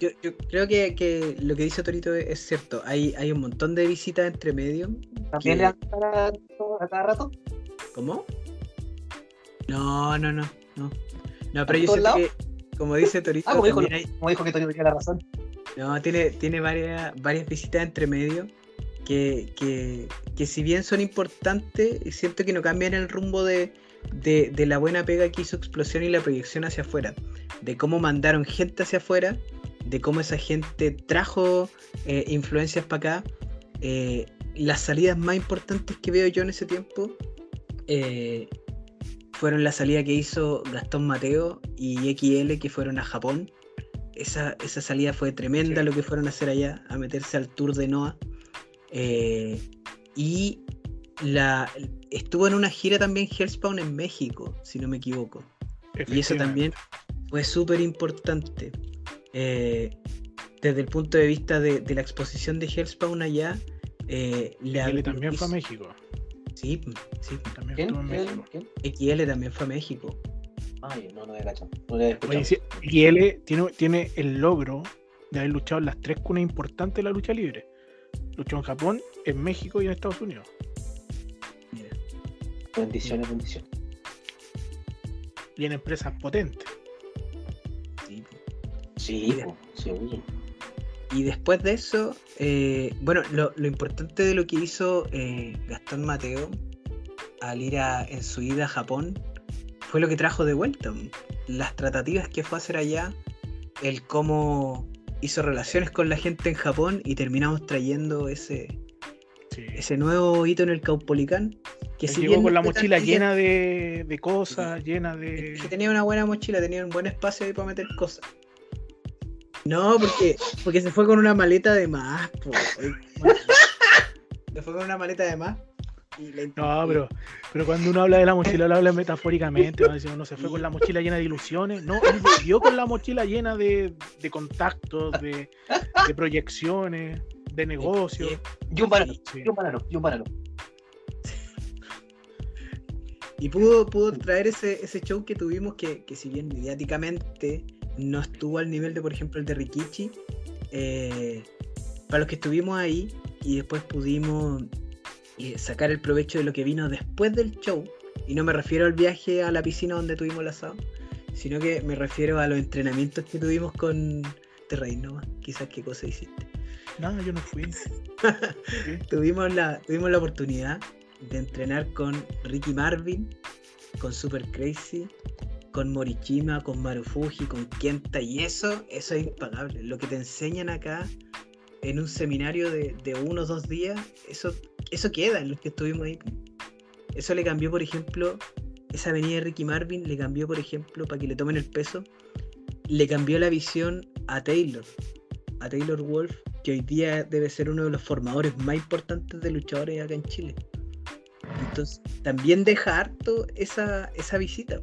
yo, yo creo que, que lo que dice Torito es, cierto. Hay, hay un montón de visitas entre medio. ¿También que- le dan a, cada rato? ¿Cómo? No, no, no, no. No, pero ¿En yo siento lados? que, como dice Torito, Ah, como dijo, hay- como dijo que Tony tenía la razón. no, tiene, tiene varias, varias visitas entre medio que, que, que si bien son importantes, siento que no cambian el rumbo de, de, de la buena pega que hizo Explosión y la proyección hacia afuera. De cómo mandaron gente hacia afuera, de cómo esa gente trajo eh, influencias para acá. Eh, las salidas más importantes que veo yo en ese tiempo eh, fueron la salida que hizo Gastón Mateo y XL que fueron a Japón. Esa, esa salida fue tremenda Sí. lo que fueron a hacer allá, a meterse al tour de Noah. Eh, y la, estuvo en una gira también Hellspawn en México, si no me equivoco. Y eso también fue súper importante. Eh, desde el punto de vista de, de la exposición de Hellspawn allá, eh, hab- también fue a México. Sí, sí. También ¿Quién? estuvo en ¿Quién? México. ¿Quién? XL también fue a México. Ay, no, no he cachado. No le he escuchado. Oye, sí, y él tiene, tiene el logro de haber luchado en las tres cunas importantes de la lucha libre. Luchó en Japón, en México y en Estados Unidos. Mira. Bendiciones, bendiciones. Y en empresas potentes. Sí. Sí, Mira. sí, oye. Y después de eso, eh, bueno, lo, lo importante de lo que hizo eh, Gastón Mateo al ir a, en su ida a Japón fue lo que trajo de vuelta. Las tratativas que fue a hacer allá, el cómo hizo relaciones con la gente en Japón y terminamos trayendo ese, Sí. ese nuevo hito en el Caupolicán. Que si llegó bien con la tan mochila llena de, de cosas, llena de. que tenía una buena mochila, tenía un buen espacio ahí para meter cosas. No, porque, porque se fue con una maleta de más, po. Se fue con una maleta de más. Y No, pero, pero cuando uno habla de la mochila, lo habla metafóricamente. ¿no? Si uno se fue con la mochila llena de ilusiones. No, él volvió con la mochila llena de, de contactos, de, de proyecciones, de negocios. Y un banano, Sí. y un banano, y un banano. Y pudo, pudo traer ese, ese show que tuvimos que, que si bien mediáticamente no estuvo al nivel de, por ejemplo, el de Rikichi, eh, para los que estuvimos ahí y después pudimos eh, sacar el provecho de lo que vino después del show, y no me refiero al viaje a la piscina donde tuvimos el asado, sino que me refiero a los entrenamientos que tuvimos con Terrain nomás, quizás qué cosa hiciste. No, yo no fui. Tuvimos la, tuvimos la oportunidad de entrenar con Ricky Marvin, con Super Crazy, con Morichima, con Marufuji, con Kenta, y eso, eso es impagable. Lo que te enseñan acá en un seminario de, de uno o dos días, eso, eso queda en los que estuvimos ahí. Eso le cambió, por ejemplo, esa venida de Ricky Marvin, le cambió, por ejemplo, para que le tomen el peso, le cambió la visión a Taylor, a Taylor Wolf, que hoy día debe ser uno de los formadores más importantes de luchadores acá en Chile. Entonces, también deja harto esa, esa visita.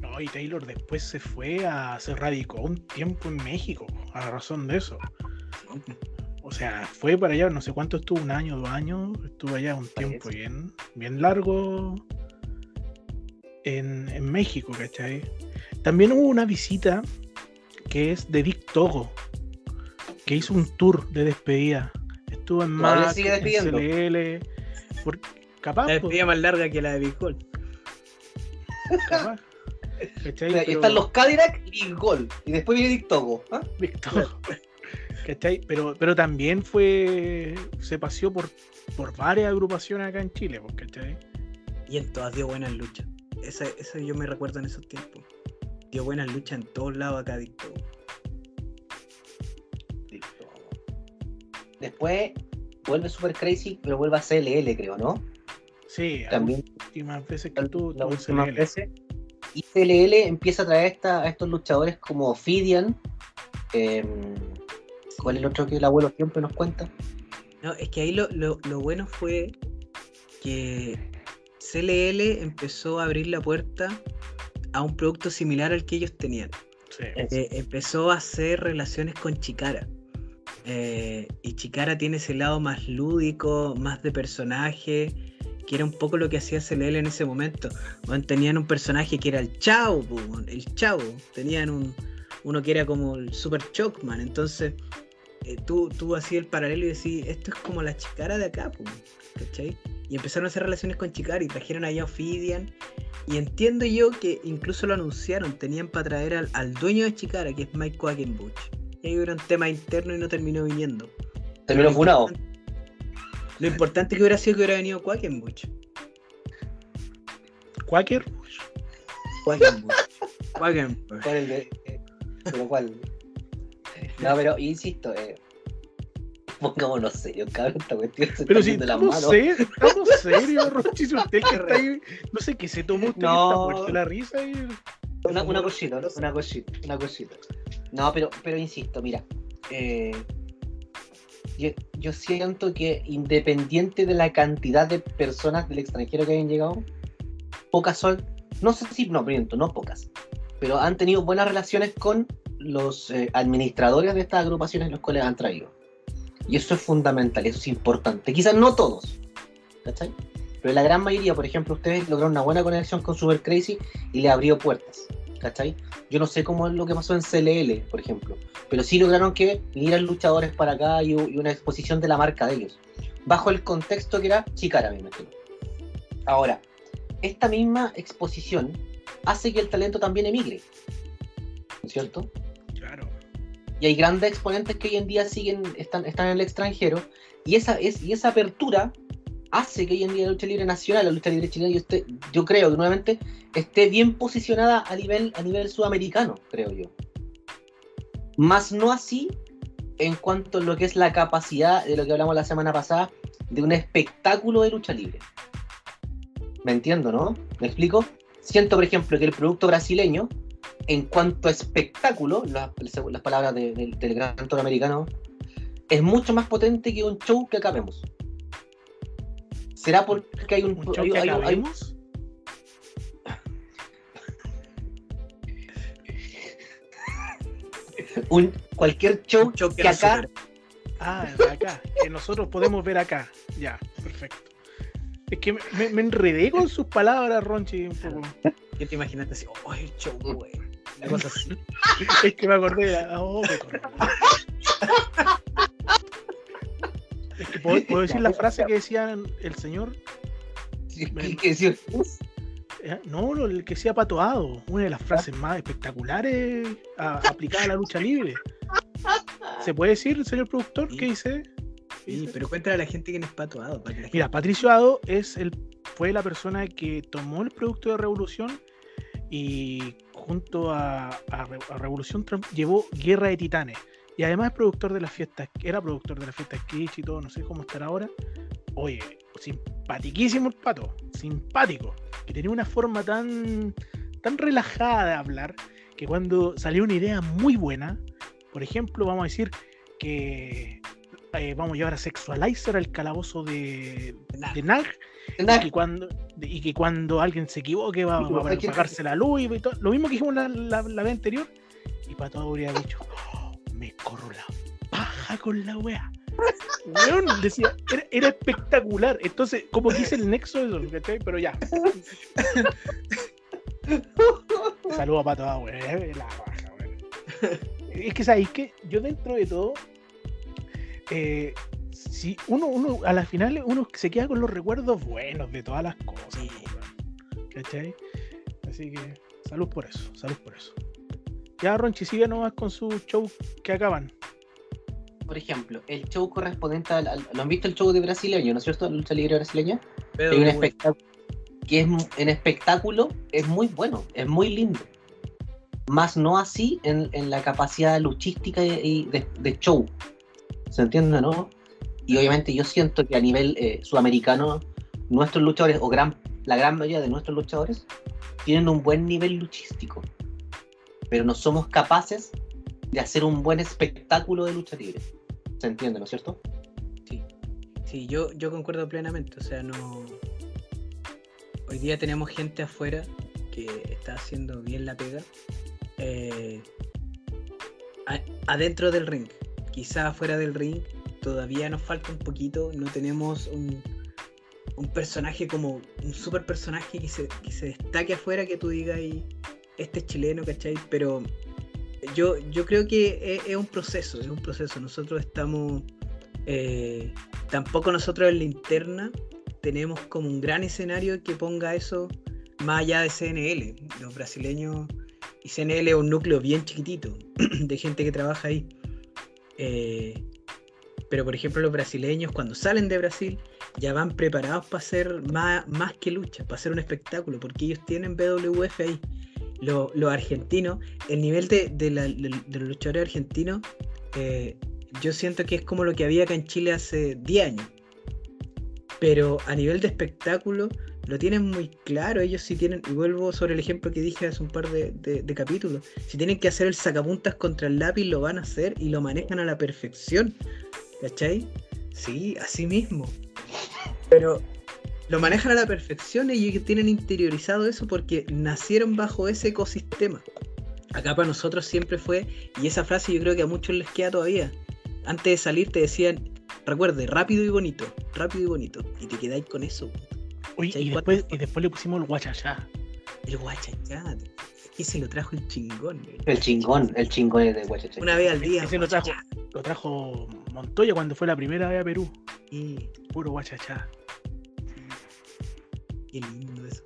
No, y Taylor después se fue a. se radicó un tiempo en México, a razón de eso. O sea, fue para allá, no sé cuánto estuvo, un año, dos años, estuvo allá un tiempo bien, bien largo en, en México, ¿cachai? También hubo una visita que es de Dick Togo, que hizo un tour de despedida. Estuvo en Mac, sigue en. CLL, por- capaz, La despedida más larga que la de Big Hall. capaz. ¿Cachai? Mira, Pero- Están los Cadillac y Gol. Y después viene Dick Togo. ¿ah? Víctor. ¿Cachai? Pero, pero también fue. se paseó por, por varias agrupaciones acá en Chile, pues, ¿cachai? Y en todas dio buenas luchas. Esa, esa yo me recuerdo en esos tiempos. Dio buenas luchas en todos lados acá, Togo. Después vuelve Super Crazy, pero vuelve a CLL, creo, ¿no? Sí, También las últimas veces que tú las últimas CLL. veces. y CLL empieza a traer esta, a estos luchadores como Fidian. em, ¿Cuál es el otro que el abuelo siempre nos cuenta? No, es que ahí lo, lo- lo bueno fue que CLL empezó a abrir la puerta a un producto similar al que ellos tenían. Sí. Eh, empezó a hacer relaciones con Chikara. Eh, y Chikara tiene ese lado más lúdico, más de personaje, que era un poco lo que hacía CLL en ese momento. Bueno, tenían un personaje que era el Chavo, el Chavo. Tenían un, uno que era como el Super Chocman. Entonces, eh, tú, tú hacías el paralelo y decís, esto es como la Chikara de acá, ¿cachai? Y empezaron a hacer relaciones con Chikara y trajeron allá a Ophidian. Y entiendo yo que incluso lo anunciaron, tenían para traer al, al dueño de Chikara, que es Mike Quackenbush. Y ahí hubo un tema interno y no terminó viniendo. Terminó funado. Lo importante que hubiera sido que hubiera venido Quackenbush. Quaker, Quackenbush. Quackenbush. ¿Cuál el de- eh, pero cuál? No, pero insisto, eh, pongámonos serios, cabrón, esta cuestión se pero está si yendo de las estamos manos. serios, estamos serios, Rochi, si usted que está ahí, no sé qué se tomó usted No. está muerto de la risa y... Una, una cosita, ¿no? una cosita, una cosita. No, pero, pero insisto, mira, eh, yo, yo siento que independiente de la cantidad de personas del extranjero que hayan llegado, pocas son, no sé si, no, miento, no pocas, pero han tenido buenas relaciones con los eh, administradores de estas agrupaciones los cuales han traído. Y eso es fundamental, eso es importante. Quizás no todos, ¿cachai? Pero la gran mayoría, por ejemplo, ustedes lograron una buena conexión con Super Crazy y le abrió puertas, ¿cachai? Yo no sé cómo es lo que pasó en CLL, por ejemplo, pero sí lograron que vinieran luchadores para acá y, y una exposición de la marca de ellos, bajo el contexto que era Chicara, me imagino. Ahora, esta misma exposición hace que el talento también emigre, ¿cierto? Y hay grandes exponentes que hoy en día siguen, están, están en el extranjero, y esa, es, y esa apertura hace que hoy en día la lucha libre nacional, la lucha libre chilena, yo, yo creo que nuevamente esté bien posicionada a nivel, a nivel sudamericano, creo yo. Más no así en cuanto a lo que es la capacidad de lo que hablamos la semana pasada de un espectáculo de lucha libre. ¿Me entiendo, no? ¿Me explico? Siento, por ejemplo, que el producto brasileño en cuanto a espectáculo, las, las palabras de- del- del gran actor americano, es mucho más potente que un show que acá vemos. ¿Será porque hay un, Un show hay- que hay- hay- acabemos. un- cualquier show Un show que que acá. Ah, acá, que nosotros podemos ver acá. Ya, perfecto. Es que me, enredé con sus palabras, Ronchi, un poco. ¿Qué te imaginaste así? Oh, el show, güey. Una cosa así. Es que me acordé de la. Oh, me acordé. Es que puedo, puedo decir la frase que decía el señor. ¿qué- qué decir? Eh, No, no, el que sea patoado. Una de las frases más espectaculares a- aplicada a la lucha libre. ¿Se puede decir, señor productor? ¿Qué dice? ¿Qué Sí, pero cuéntale a la gente que no es. Para que la Mira, Patricio Ado es el, fue la persona que tomó el producto de Revolución y junto a, a Re- a Revolución Trump llevó Guerra de Titanes. Y además es productor de las fiestas, era productor de las fiestas Kitsch y todo, no sé cómo estará ahora. Oye, simpatiquísimo el pato, simpático, que tenía una forma tan, tan relajada de hablar que cuando salió una idea muy buena, por ejemplo, vamos a decir que eh, vamos a llevar a Sexualizer al calabozo de, de Nag y cuando, y que cuando alguien se equivoque va, va a cualquier- apagarse la luz y todo. Lo mismo que dijimos la, la, la vez anterior. Y Pato habría dicho, "Oh, me corro la paja con la wea. Weón, decía, era, era espectacular. Entonces, como hice el nexo de eso, ¿cachai? Pero ya. Saludos a Pato, weón. eh, La paja, weón. Es que, ¿sabéis que Yo dentro de todo, eh, si uno, uno, a la final, uno se queda con los recuerdos buenos de todas las cosas. Sí. weón. ¿Cachai? Así que, salud por eso, salud por eso. Ya, Ronchi, sigue nomás con su show que acaban. por ejemplo, el show correspondiente al, al- ¿Lo han visto el show de brasileño, no es cierto? La lucha libre brasileña. Pero, Hay un espectáculo que es en espectáculo es muy bueno, es muy lindo. Más no así en, en la capacidad luchística y, y de, de show. ¿Se entiende, no? Y obviamente yo siento que a nivel eh, sudamericano, nuestros luchadores, o gran la gran mayoría de nuestros luchadores tienen un buen nivel luchístico, pero no somos capaces de hacer un buen espectáculo de lucha libre. ¿Se entiende, no es cierto? Sí, sí yo, yo concuerdo plenamente. O sea, no. Hoy día tenemos gente afuera que está haciendo bien la pega. eh, adentro del ring, quizá afuera del ring, todavía nos falta un poquito. No tenemos un, un personaje como un super personaje que se, que se destaque afuera, que tú digas, "Y este es chileno, ¿cachai? Pero yo, yo creo que es, es un proceso, es un proceso. Nosotros estamos, eh, tampoco nosotros en la interna tenemos como un gran escenario que ponga eso más allá de CNL. Los brasileños y CNL es un núcleo bien chiquitito de gente que trabaja ahí. Eh, pero por ejemplo los brasileños cuando salen de Brasil ya van preparados para hacer más, más que lucha, para hacer un espectáculo, porque ellos tienen BWF ahí. Lo- Los argentinos, el nivel de, de la- de- de los luchadores argentinos, eh, yo siento que es como lo que había acá en Chile hace 10 años. Pero a nivel de espectáculo, lo tienen muy claro. Ellos si tienen, y vuelvo sobre el ejemplo que dije hace un par de, de- capítulos, si tienen que hacer el sacapuntas contra el lápiz, lo van a hacer y lo manejan a la perfección. ¿Cachai? Sí, así mismo. Pero lo manejan a la perfección y ellos tienen interiorizado eso porque nacieron bajo ese ecosistema. Acá para nosotros siempre fue, y esa frase yo creo que a muchos les queda todavía. Antes de salir te decían, recuerde, rápido y bonito, rápido y bonito. Y te quedáis con eso. Oye, ¿Cachai? y después, y después le pusimos el guachachá. El guachachá. Que se lo trajo el chingón. El chingón, el chingón es de Guachacha. Una vez al día. Ese lo trajo, lo trajo Montoya cuando fue la primera vez a Perú. Y Puro guachachá. qué lindo eso.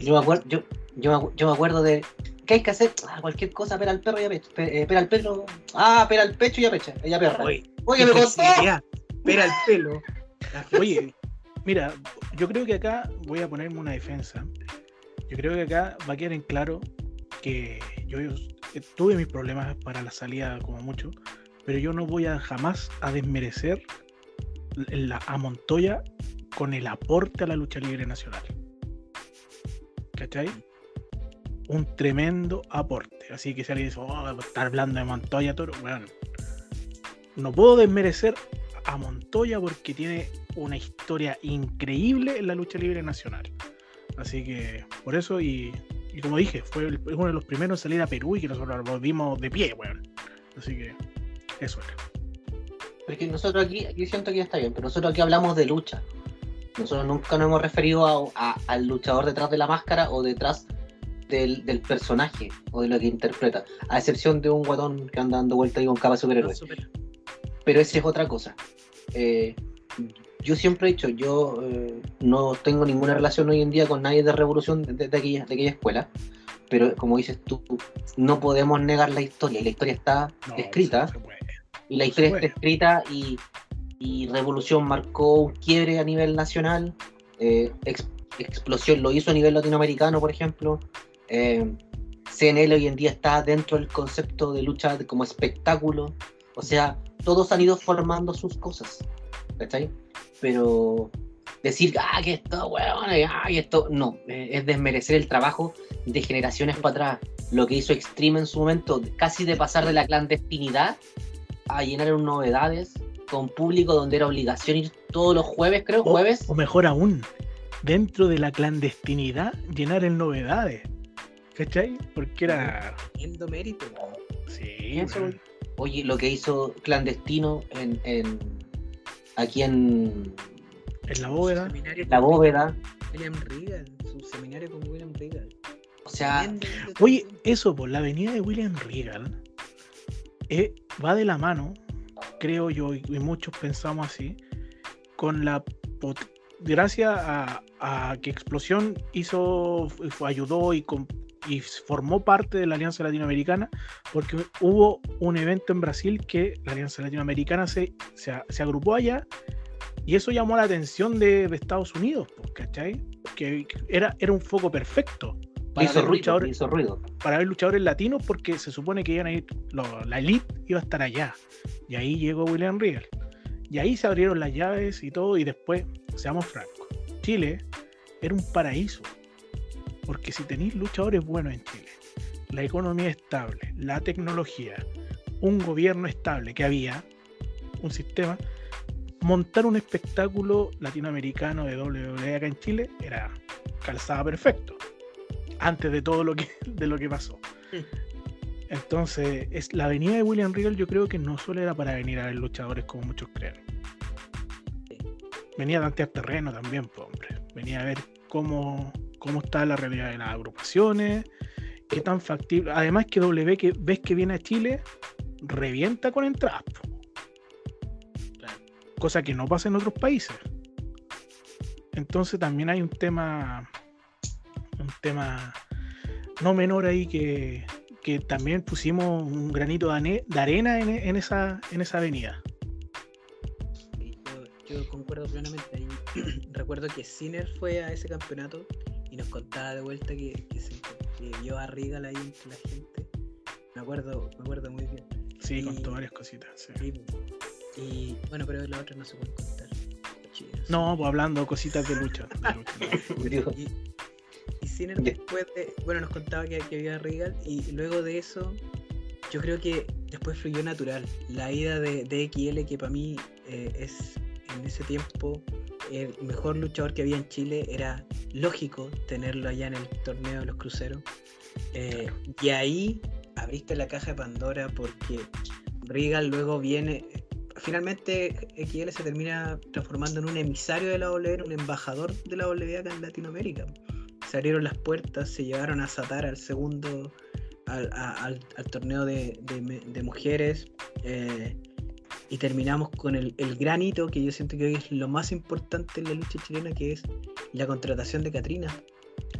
Yo me acuerdo, yo, yo, yo me acuerdo de. ¿Qué hay que hacer? Ah, cualquier cosa, pera al perro y a pecho. Pe- eh, pera al perro. Ah, pera al pecho y a pecha. Ella perra. Oye, Oye, qué me. Espera el pelo. Oye, mira, yo creo que acá voy a ponerme una defensa. Yo creo que acá va a quedar en claro que yo, tuve mis problemas para la salida como mucho, pero yo no voy a jamás a desmerecer a Montoya con el aporte a la lucha libre nacional. ¿Cachai? Un tremendo aporte. Así que si alguien dice, oh, estar hablando de Montoya, Toro, bueno, no puedo desmerecer a Montoya porque tiene una historia increíble en la lucha libre nacional. Así que por eso, y, y como dije, fue el- uno de los primeros en salir a Perú y que nosotros lo volvimos de pie, weón. Así que eso era. Porque nosotros aquí, aquí siento que ya está bien, pero nosotros aquí hablamos de lucha. Nosotros nunca nos hemos referido a- a- al luchador detrás de la máscara o detrás del, del personaje o de lo que interpreta. A excepción de un guatón que anda dando vuelta ahí con capa de superhéroe. Pero esa es otra cosa. Eh, yo siempre he dicho, yo eh, no tengo ninguna relación hoy en día con nadie de Revolución de, de aquella, de aquella escuela, pero como dices tú, no podemos negar la historia, y la historia está No, escrita, y la no historia está escrita, y, y Revolución marcó un quiebre a nivel nacional, eh, Ex- Explosión lo hizo a nivel latinoamericano, por ejemplo, eh, CNL hoy en día está dentro del concepto de lucha como espectáculo, o sea, todos han ido formando sus cosas, ¿cachai? Pero decir, ah, que esto, weón, ah, y esto, no, eh, es desmerecer el trabajo de generaciones para atrás. Lo que hizo Extreme en su momento, casi de pasar de la clandestinidad a llenar novedades con público donde era obligación ir todos los jueves, creo, O- jueves. O, mejor aún, dentro de la clandestinidad, llenar en novedades. ¿Cachai? Porque era. Teniendo mérito. Sí, Eso. Oye, lo que hizo clandestino en, en- aquí en en la bóveda. La bóveda, William Regal. Su seminario con William Regal. o sea, Oye, eso, por la avenida de William Regal eh, va de la mano, creo yo, y y muchos pensamos así, con la pot- gracias a, a que Explosión hizo, fue- ayudó y, y formó parte de la Alianza Latinoamericana, porque hubo un evento en Brasil que la Alianza Latinoamericana se, se, agrupó allá y eso llamó la atención de, de Estados Unidos, pues, ¿cachai? Que era, era un foco perfecto. para hizo ver ruido, luchadores- hizo ruido. para ver luchadores latinos porque se supone que iban a ir, lo- la elite iba a estar allá. Y ahí llegó William Regal. Y ahí se abrieron las llaves y todo, y después, seamos francos, Chile era un paraíso. Porque si tenéis luchadores buenos en Chile, la economía estable, la tecnología, un gobierno estable que había, un sistema, montar un espectáculo latinoamericano de WWE acá en Chile era calzada perfecto. Antes de todo lo que, de lo que pasó. Entonces, es, la venida de William Regal yo creo que no solo era para venir a ver luchadores como muchos creen. Venía a tantear terreno también, pues, hombre. Venía a ver cómo, cómo está la realidad de las agrupaciones, qué tan factible. Además que W que ves que viene a Chile, revienta con entradas. Cosa que no pasa en otros países. Entonces también hay un tema. Un tema no menor ahí que, que también pusimos un granito de, arena en, en esa, en esa avenida. Sí, Yo, yo concuerdo plenamente ahí. Recuerdo que Sinner fue a ese campeonato y nos contaba de vuelta que, que, se, que vio a Regal ahí entre la gente. Me acuerdo, me acuerdo muy bien. Sí, Y- contó varias cositas. sí. Y bueno, pero las otras no se pueden contar. No, pues hablando cositas de lucha. de lucha. Y, y Sinner después de, bueno, nos contaba que, que había Regal y luego de eso, yo creo que después fluyó natural. La ida de, de XL, que para mí eh, es en ese tiempo el mejor luchador que había en Chile, era lógico tenerlo allá en el torneo de los cruceros. Eh, y ahí abriste la caja de Pandora porque Regal luego viene. Finalmente XL se termina transformando en un emisario de la WWE, un embajador de la WWE acá en Latinoamérica. Se abrieron las puertas, se llevaron a Satar al segundo, al, torneo de mujeres. eh, y terminamos con el, el gran hito que yo siento que hoy es lo más importante en la lucha chilena, que es la contratación de Catrina.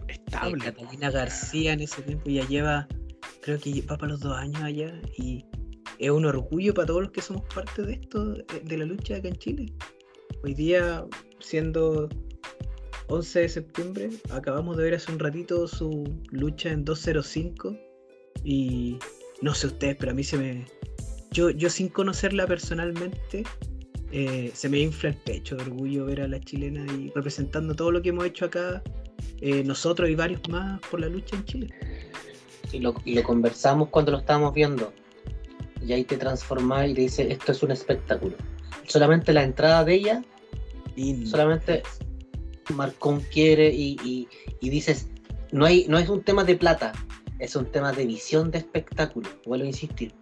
Eh, Estable. Catalina García en ese tiempo ya lleva, creo que va para los dos años allá y es un orgullo para todos los que somos parte de esto, eh, de la lucha acá en Chile. Hoy día, siendo 11 de septiembre, acabamos de ver hace un ratito su lucha en 205 y no sé ustedes, pero a mí se me... Yo, yo sin conocerla personalmente, eh, se me infla el pecho de orgullo ver a la chilena y representando todo lo que hemos hecho acá eh, nosotros y varios más por la lucha en Chile. y lo, y lo conversamos cuando lo estábamos viendo. Y ahí te transformás y te dice, esto es un espectáculo. Solamente la entrada de ella, Lindo. solamente Marcón quiere y, y- y dices, no, hay, no es un tema de plata, es un tema de visión de espectáculo. Vuelvo a insistir.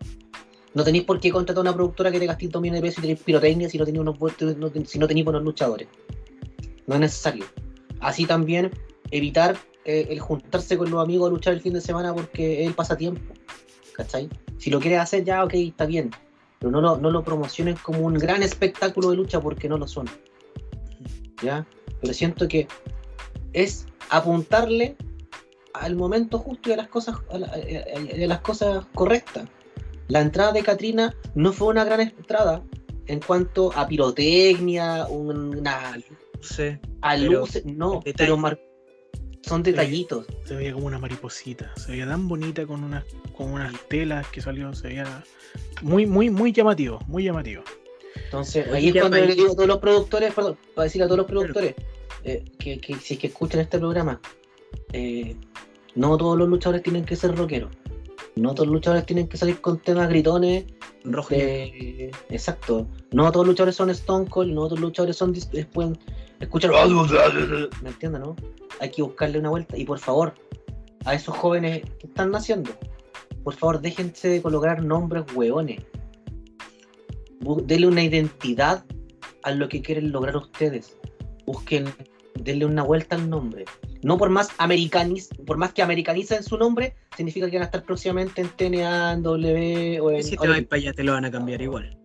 No tenéis por qué contratar a una productora que te gaste dos millones de pesos y tenéis pirotecnia si no tenéis unos no si no tenéis buenos luchadores. No es necesario. Así también evitar eh, el juntarse con los amigos a luchar el fin de semana porque es el pasatiempo. ¿Cachai? Si lo quieres hacer ya, ok, está bien. Pero no lo, promocionen como un gran espectáculo de lucha porque no lo son. ¿Ya? Pero siento que es apuntarle al momento justo y a las cosas, a las cosas correctas. La entrada de Katrina no fue una gran entrada en cuanto a pirotecnia, una Sí. a luces, no, pero mar- son detallitos. Se veía como una mariposita. Se veía tan bonita con unas, con unas telas que salió. Se veía muy, muy, muy llamativo. Muy llamativo. Entonces, ahí es cuando le digo a todos los productores, perdón, para decirle a todos los productores, eh, que, que si es que escuchan este programa, eh, no todos los luchadores tienen que ser rockeros. No todos los luchadores tienen que salir con temas gritones. Rojo de- Exacto. No todos los luchadores son Stone Cold, no todos los luchadores son eh, pueden escuchar. ¿Me entiendes, no? Hay que buscarle una vuelta. Y por favor, a esos jóvenes que están naciendo, por favor, déjense de colocar nombres hueones. Denle una identidad a lo que quieren lograr ustedes. Busquen, denle una vuelta al nombre. No por más americaniz, por más que americanicen su nombre, significa que van a esestar próximamente en TNA, en W o en si te vas para allá te lo van a cambiar igual.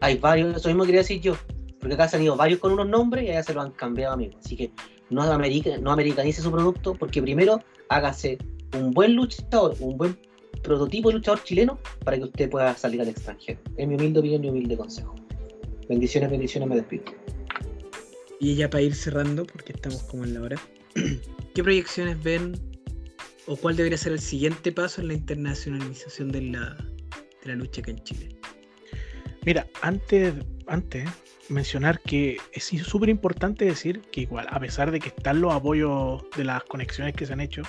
hay varios, eso mismo quería decir yo. Porque acá se han ido varios con unos nombres y allá se lo han cambiado, amigos. Así que no, america, no americanice su producto, porque primero hágase un buen luchador, un buen prototipo de luchador chileno para que usted pueda salir al extranjero. Es mi humilde opinión y humilde consejo. Bendiciones, bendiciones, me despido. Y ya para ir cerrando, porque estamos como en la hora, ¿qué proyecciones ven o cuál debería ser el siguiente paso en la internacionalización de la, de la lucha acá en Chile? Mira, antes, antes mencionar que es súper importante decir que igual, a pesar de que están los apoyos de las conexiones que se han hecho,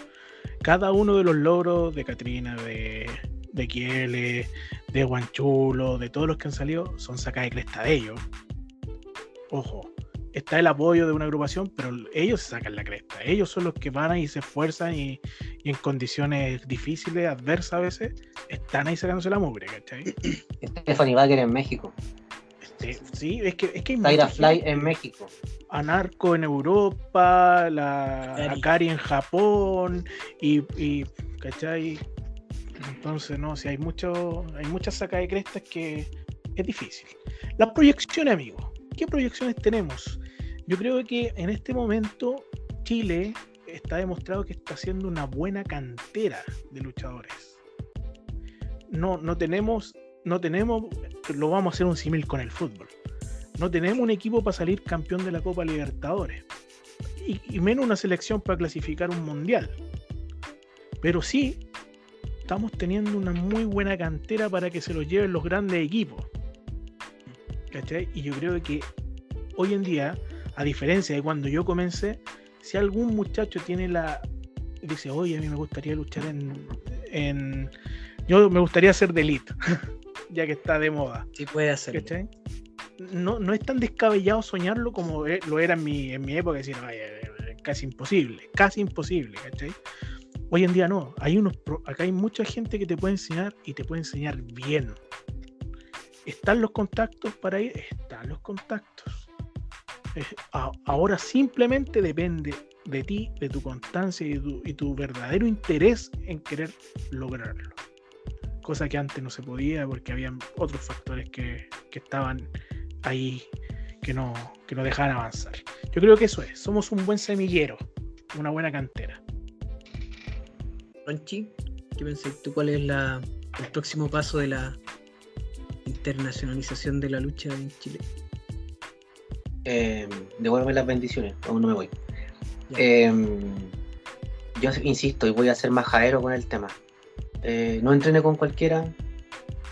cada uno de los logros de Katrina, de, de Kiele, de Guanchulo, de todos los que han salido, son sacadas de cresta de ellos. Ojo, está el apoyo de una agrupación, pero ellos se sacan la cresta. Ellos son los que van y se esfuerzan y, y en condiciones difíciles, adversas a veces, están ahí sacándose la mugre, ¿cachai? Stephanie Bagger en México. Este, sí, es que, es que hay Tyra Fly gente. en México. Anarco en Europa, la Akari. Akari en Japón y, y ¿cachai? Entonces, no, si hay mucho, hay muchas sacas de crestas que es difícil. Las proyecciones, amigos. ¿Qué proyecciones tenemos? Yo creo que en este momento Chile está demostrado que está haciendo una buena cantera de luchadores. No, no tenemos, no tenemos, lo vamos a hacer un símil con el fútbol. No tenemos un equipo para salir campeón de la Copa Libertadores. Y, y menos una selección para clasificar un mundial. Pero sí, estamos teniendo una muy buena cantera para que se los lleven los grandes equipos. ¿Cachai? Y yo creo que hoy en día, a diferencia de cuando yo comencé, si algún muchacho tiene la. dice, oye, a mí me gustaría luchar en. en yo me gustaría ser de elite, ya que está de moda. Sí puede hacerlo. ¿Cachai? No, no es tan descabellado soñarlo como e- lo era en mi, en mi época, decir, "Ay, eh, eh, casi imposible, casi imposible, ¿cachai? Hoy en día no, hay unos acá hay mucha gente que te puede enseñar y te puede enseñar bien. ¿Están los contactos para ir? Están los contactos. Ahora simplemente depende de ti, de tu constancia y tu, verdadero interés en querer lograrlo. Cosa que antes no se podía porque habían otros factores que, estaban ahí que no, que no dejaban avanzar. Yo creo que eso es. Somos un buen semillero, una buena cantera. Ronchi, ¿qué pensás tú? ¿Cuál es el próximo paso de la internacionalización de la lucha en Chile? Eh, devuelve las bendiciones, aún no me voy. Eh, yo insisto y voy a ser majadero con el tema. Eh, no entrene con cualquiera,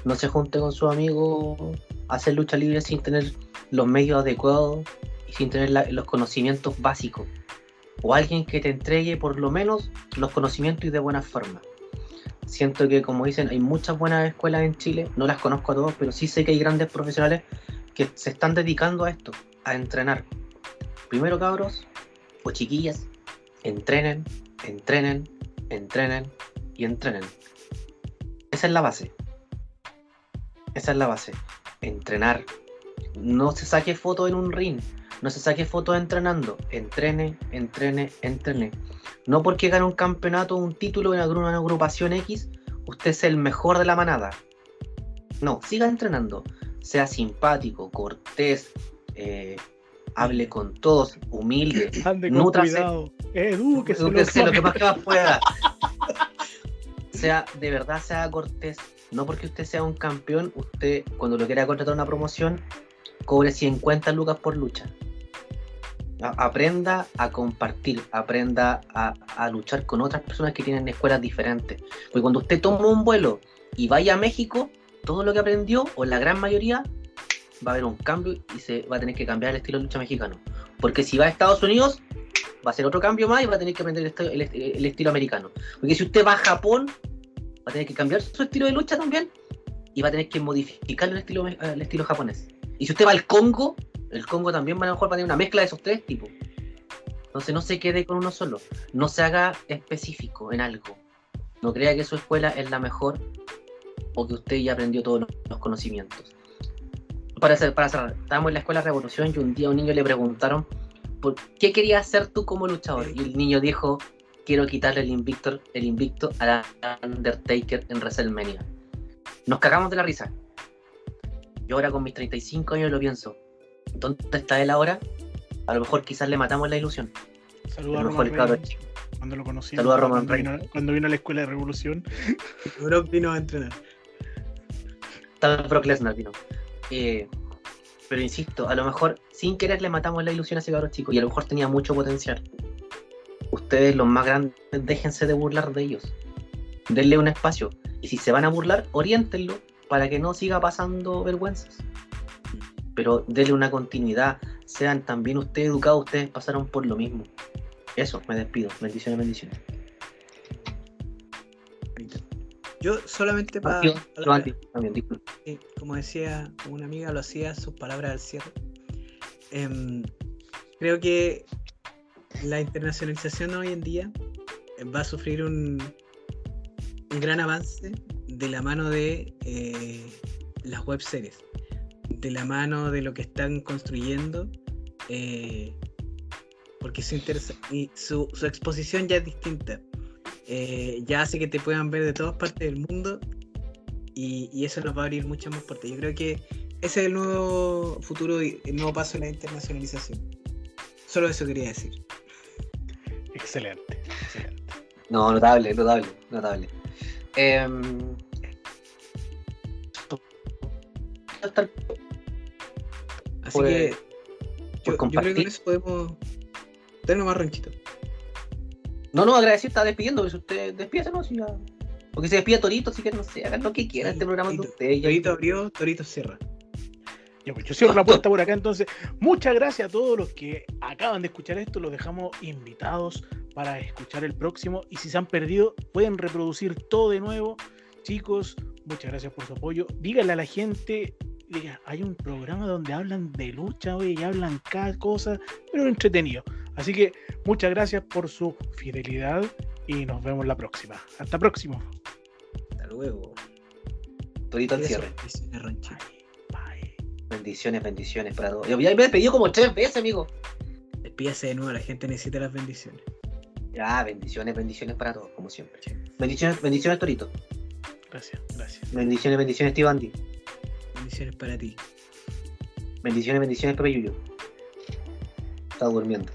no se junte con sus amigos a hacer lucha libre sin tener los medios adecuados y sin tener la- los conocimientos básicos. O alguien que te entregue por lo menos los conocimientos y de buena forma. Siento que, como dicen, hay muchas buenas escuelas en Chile, no las conozco a todos, pero sí sé que hay grandes profesionales que se están dedicando a esto, a entrenar. Primero, cabros o chiquillas, entrenen, entrenen, entrenen y entrenen. Esa es la base. Esa es la base. Entrenar. No se saque foto en un ring. No se saque foto entrenando. Entrene, entrene, entrene. No porque gane un campeonato un título en alguna agrupación X, usted es el mejor de la manada. No, siga entrenando. Sea simpático, cortés, eh, hable con todos, humilde. Ande con Nútrase. cuidado. Edúquese, Edúquese loco. lo que más que más pueda. Sea, de verdad, sea cortés. No porque usted sea un campeón, usted cuando lo quiera contratar una promoción, cobre 50 lucas por lucha. Aprenda a compartir, aprenda a, a luchar con otras personas que tienen escuelas diferentes. Porque cuando usted toma un vuelo y vaya a México, todo lo que aprendió, o la gran mayoría, va a haber un cambio y se va a tener que cambiar el estilo de lucha mexicano. Porque si va a Estados Unidos, va a ser otro cambio más y va a tener que aprender el, esti- el esti- el estilo americano. Porque si usted va a Japón, va a tener que cambiar su estilo de lucha también y va a tener que modificar el estilo, el estilo japonés. Y si usted va al Congo, el Congo también va a lo mejor va a tener una mezcla de esos tres tipos. Entonces no se quede con uno solo, no se haga específico en algo. No crea que su escuela es la mejor o que usted ya aprendió todos los conocimientos. Para, hacer, para cerrar, estábamos en la escuela Revolución y un día a un niño le preguntaron ¿por qué querías ser tú como luchador? Y el niño dijo, quiero quitarle el invicto, el invicto a Undertaker en WrestleMania. Nos cagamos de la risa. Yo ahora con mis 35 años lo pienso. ¿Dónde está él ahora? A lo mejor quizás le matamos la ilusión. Saluda A a lo mejor Roman el cuando lo conocí. Saluda a Roman cuando vino, cuando vino a la escuela de Revolución. Brock vino a entrenar. Tal Brock Lesnar vino. Eh, pero insisto, a lo mejor sin querer le matamos la ilusión a ese cabro chico y a lo mejor tenía mucho potencial. Ustedes, los más grandes, déjense de burlar de ellos. Denle un espacio. Y si se van a burlar, oriéntenlo para que no siga pasando vergüenzas. pero denle una continuidad. Sean también ustedes educados, ustedes pasaron por lo mismo. Eso, me despido. Bendiciones, bendiciones. Yo solamente para. Sí, como decía una amiga, lo hacía sus palabras al cierre. Em, creo que la internacionalización hoy en día va a sufrir un, un gran avance de la mano de eh, las web series, de la mano de lo que están construyendo, eh, porque su, interesa- y su, su exposición ya es distinta. Eh, ya hace que te puedan ver de todas partes del mundo y, y eso nos va a abrir muchas más puertas. Yo creo que ese es el nuevo futuro y el nuevo paso en la internacionalización. Solo eso quería decir. Excelente, excelente. No, notable, notable, notable. Em, Así Por, que yo, creo que con eso podemos tener más ranchito. No, no, agradecer, está despidiendo, pero si usted despídase, no, si ya. Porque se despide Torito, así que no sé, hagan lo que quieran, este programa de Torito, ustedes. ya. Torito abrió, Torito cierra. Ya, pues yo cierro la puerta por acá, entonces. Muchas gracias a todos los que acaban de escuchar esto. Los dejamos invitados para escuchar el próximo. Y si se han perdido, pueden reproducir todo de nuevo. Chicos, muchas gracias por su apoyo. Díganle a la gente, diga, hay un programa donde hablan de lucha, oye, y hablan cada cosa, pero entretenido. Así que muchas gracias por su fidelidad y nos vemos la próxima. Hasta próximo. Hasta luego. Torito al cierre. bendiciones. Bye. Bendiciones, bendiciones para todos. Yo ya me he despedido como tres veces, amigo. Despídase de nuevo, la gente necesita las bendiciones. Ya, bendiciones, bendiciones para todos, como siempre. Bendiciones, bendiciones, Torito. Gracias, gracias. Bendiciones, bendiciones, Steve Andy. Bendiciones para ti. Bendiciones, bendiciones, Pepe Yuyo. Está durmiendo.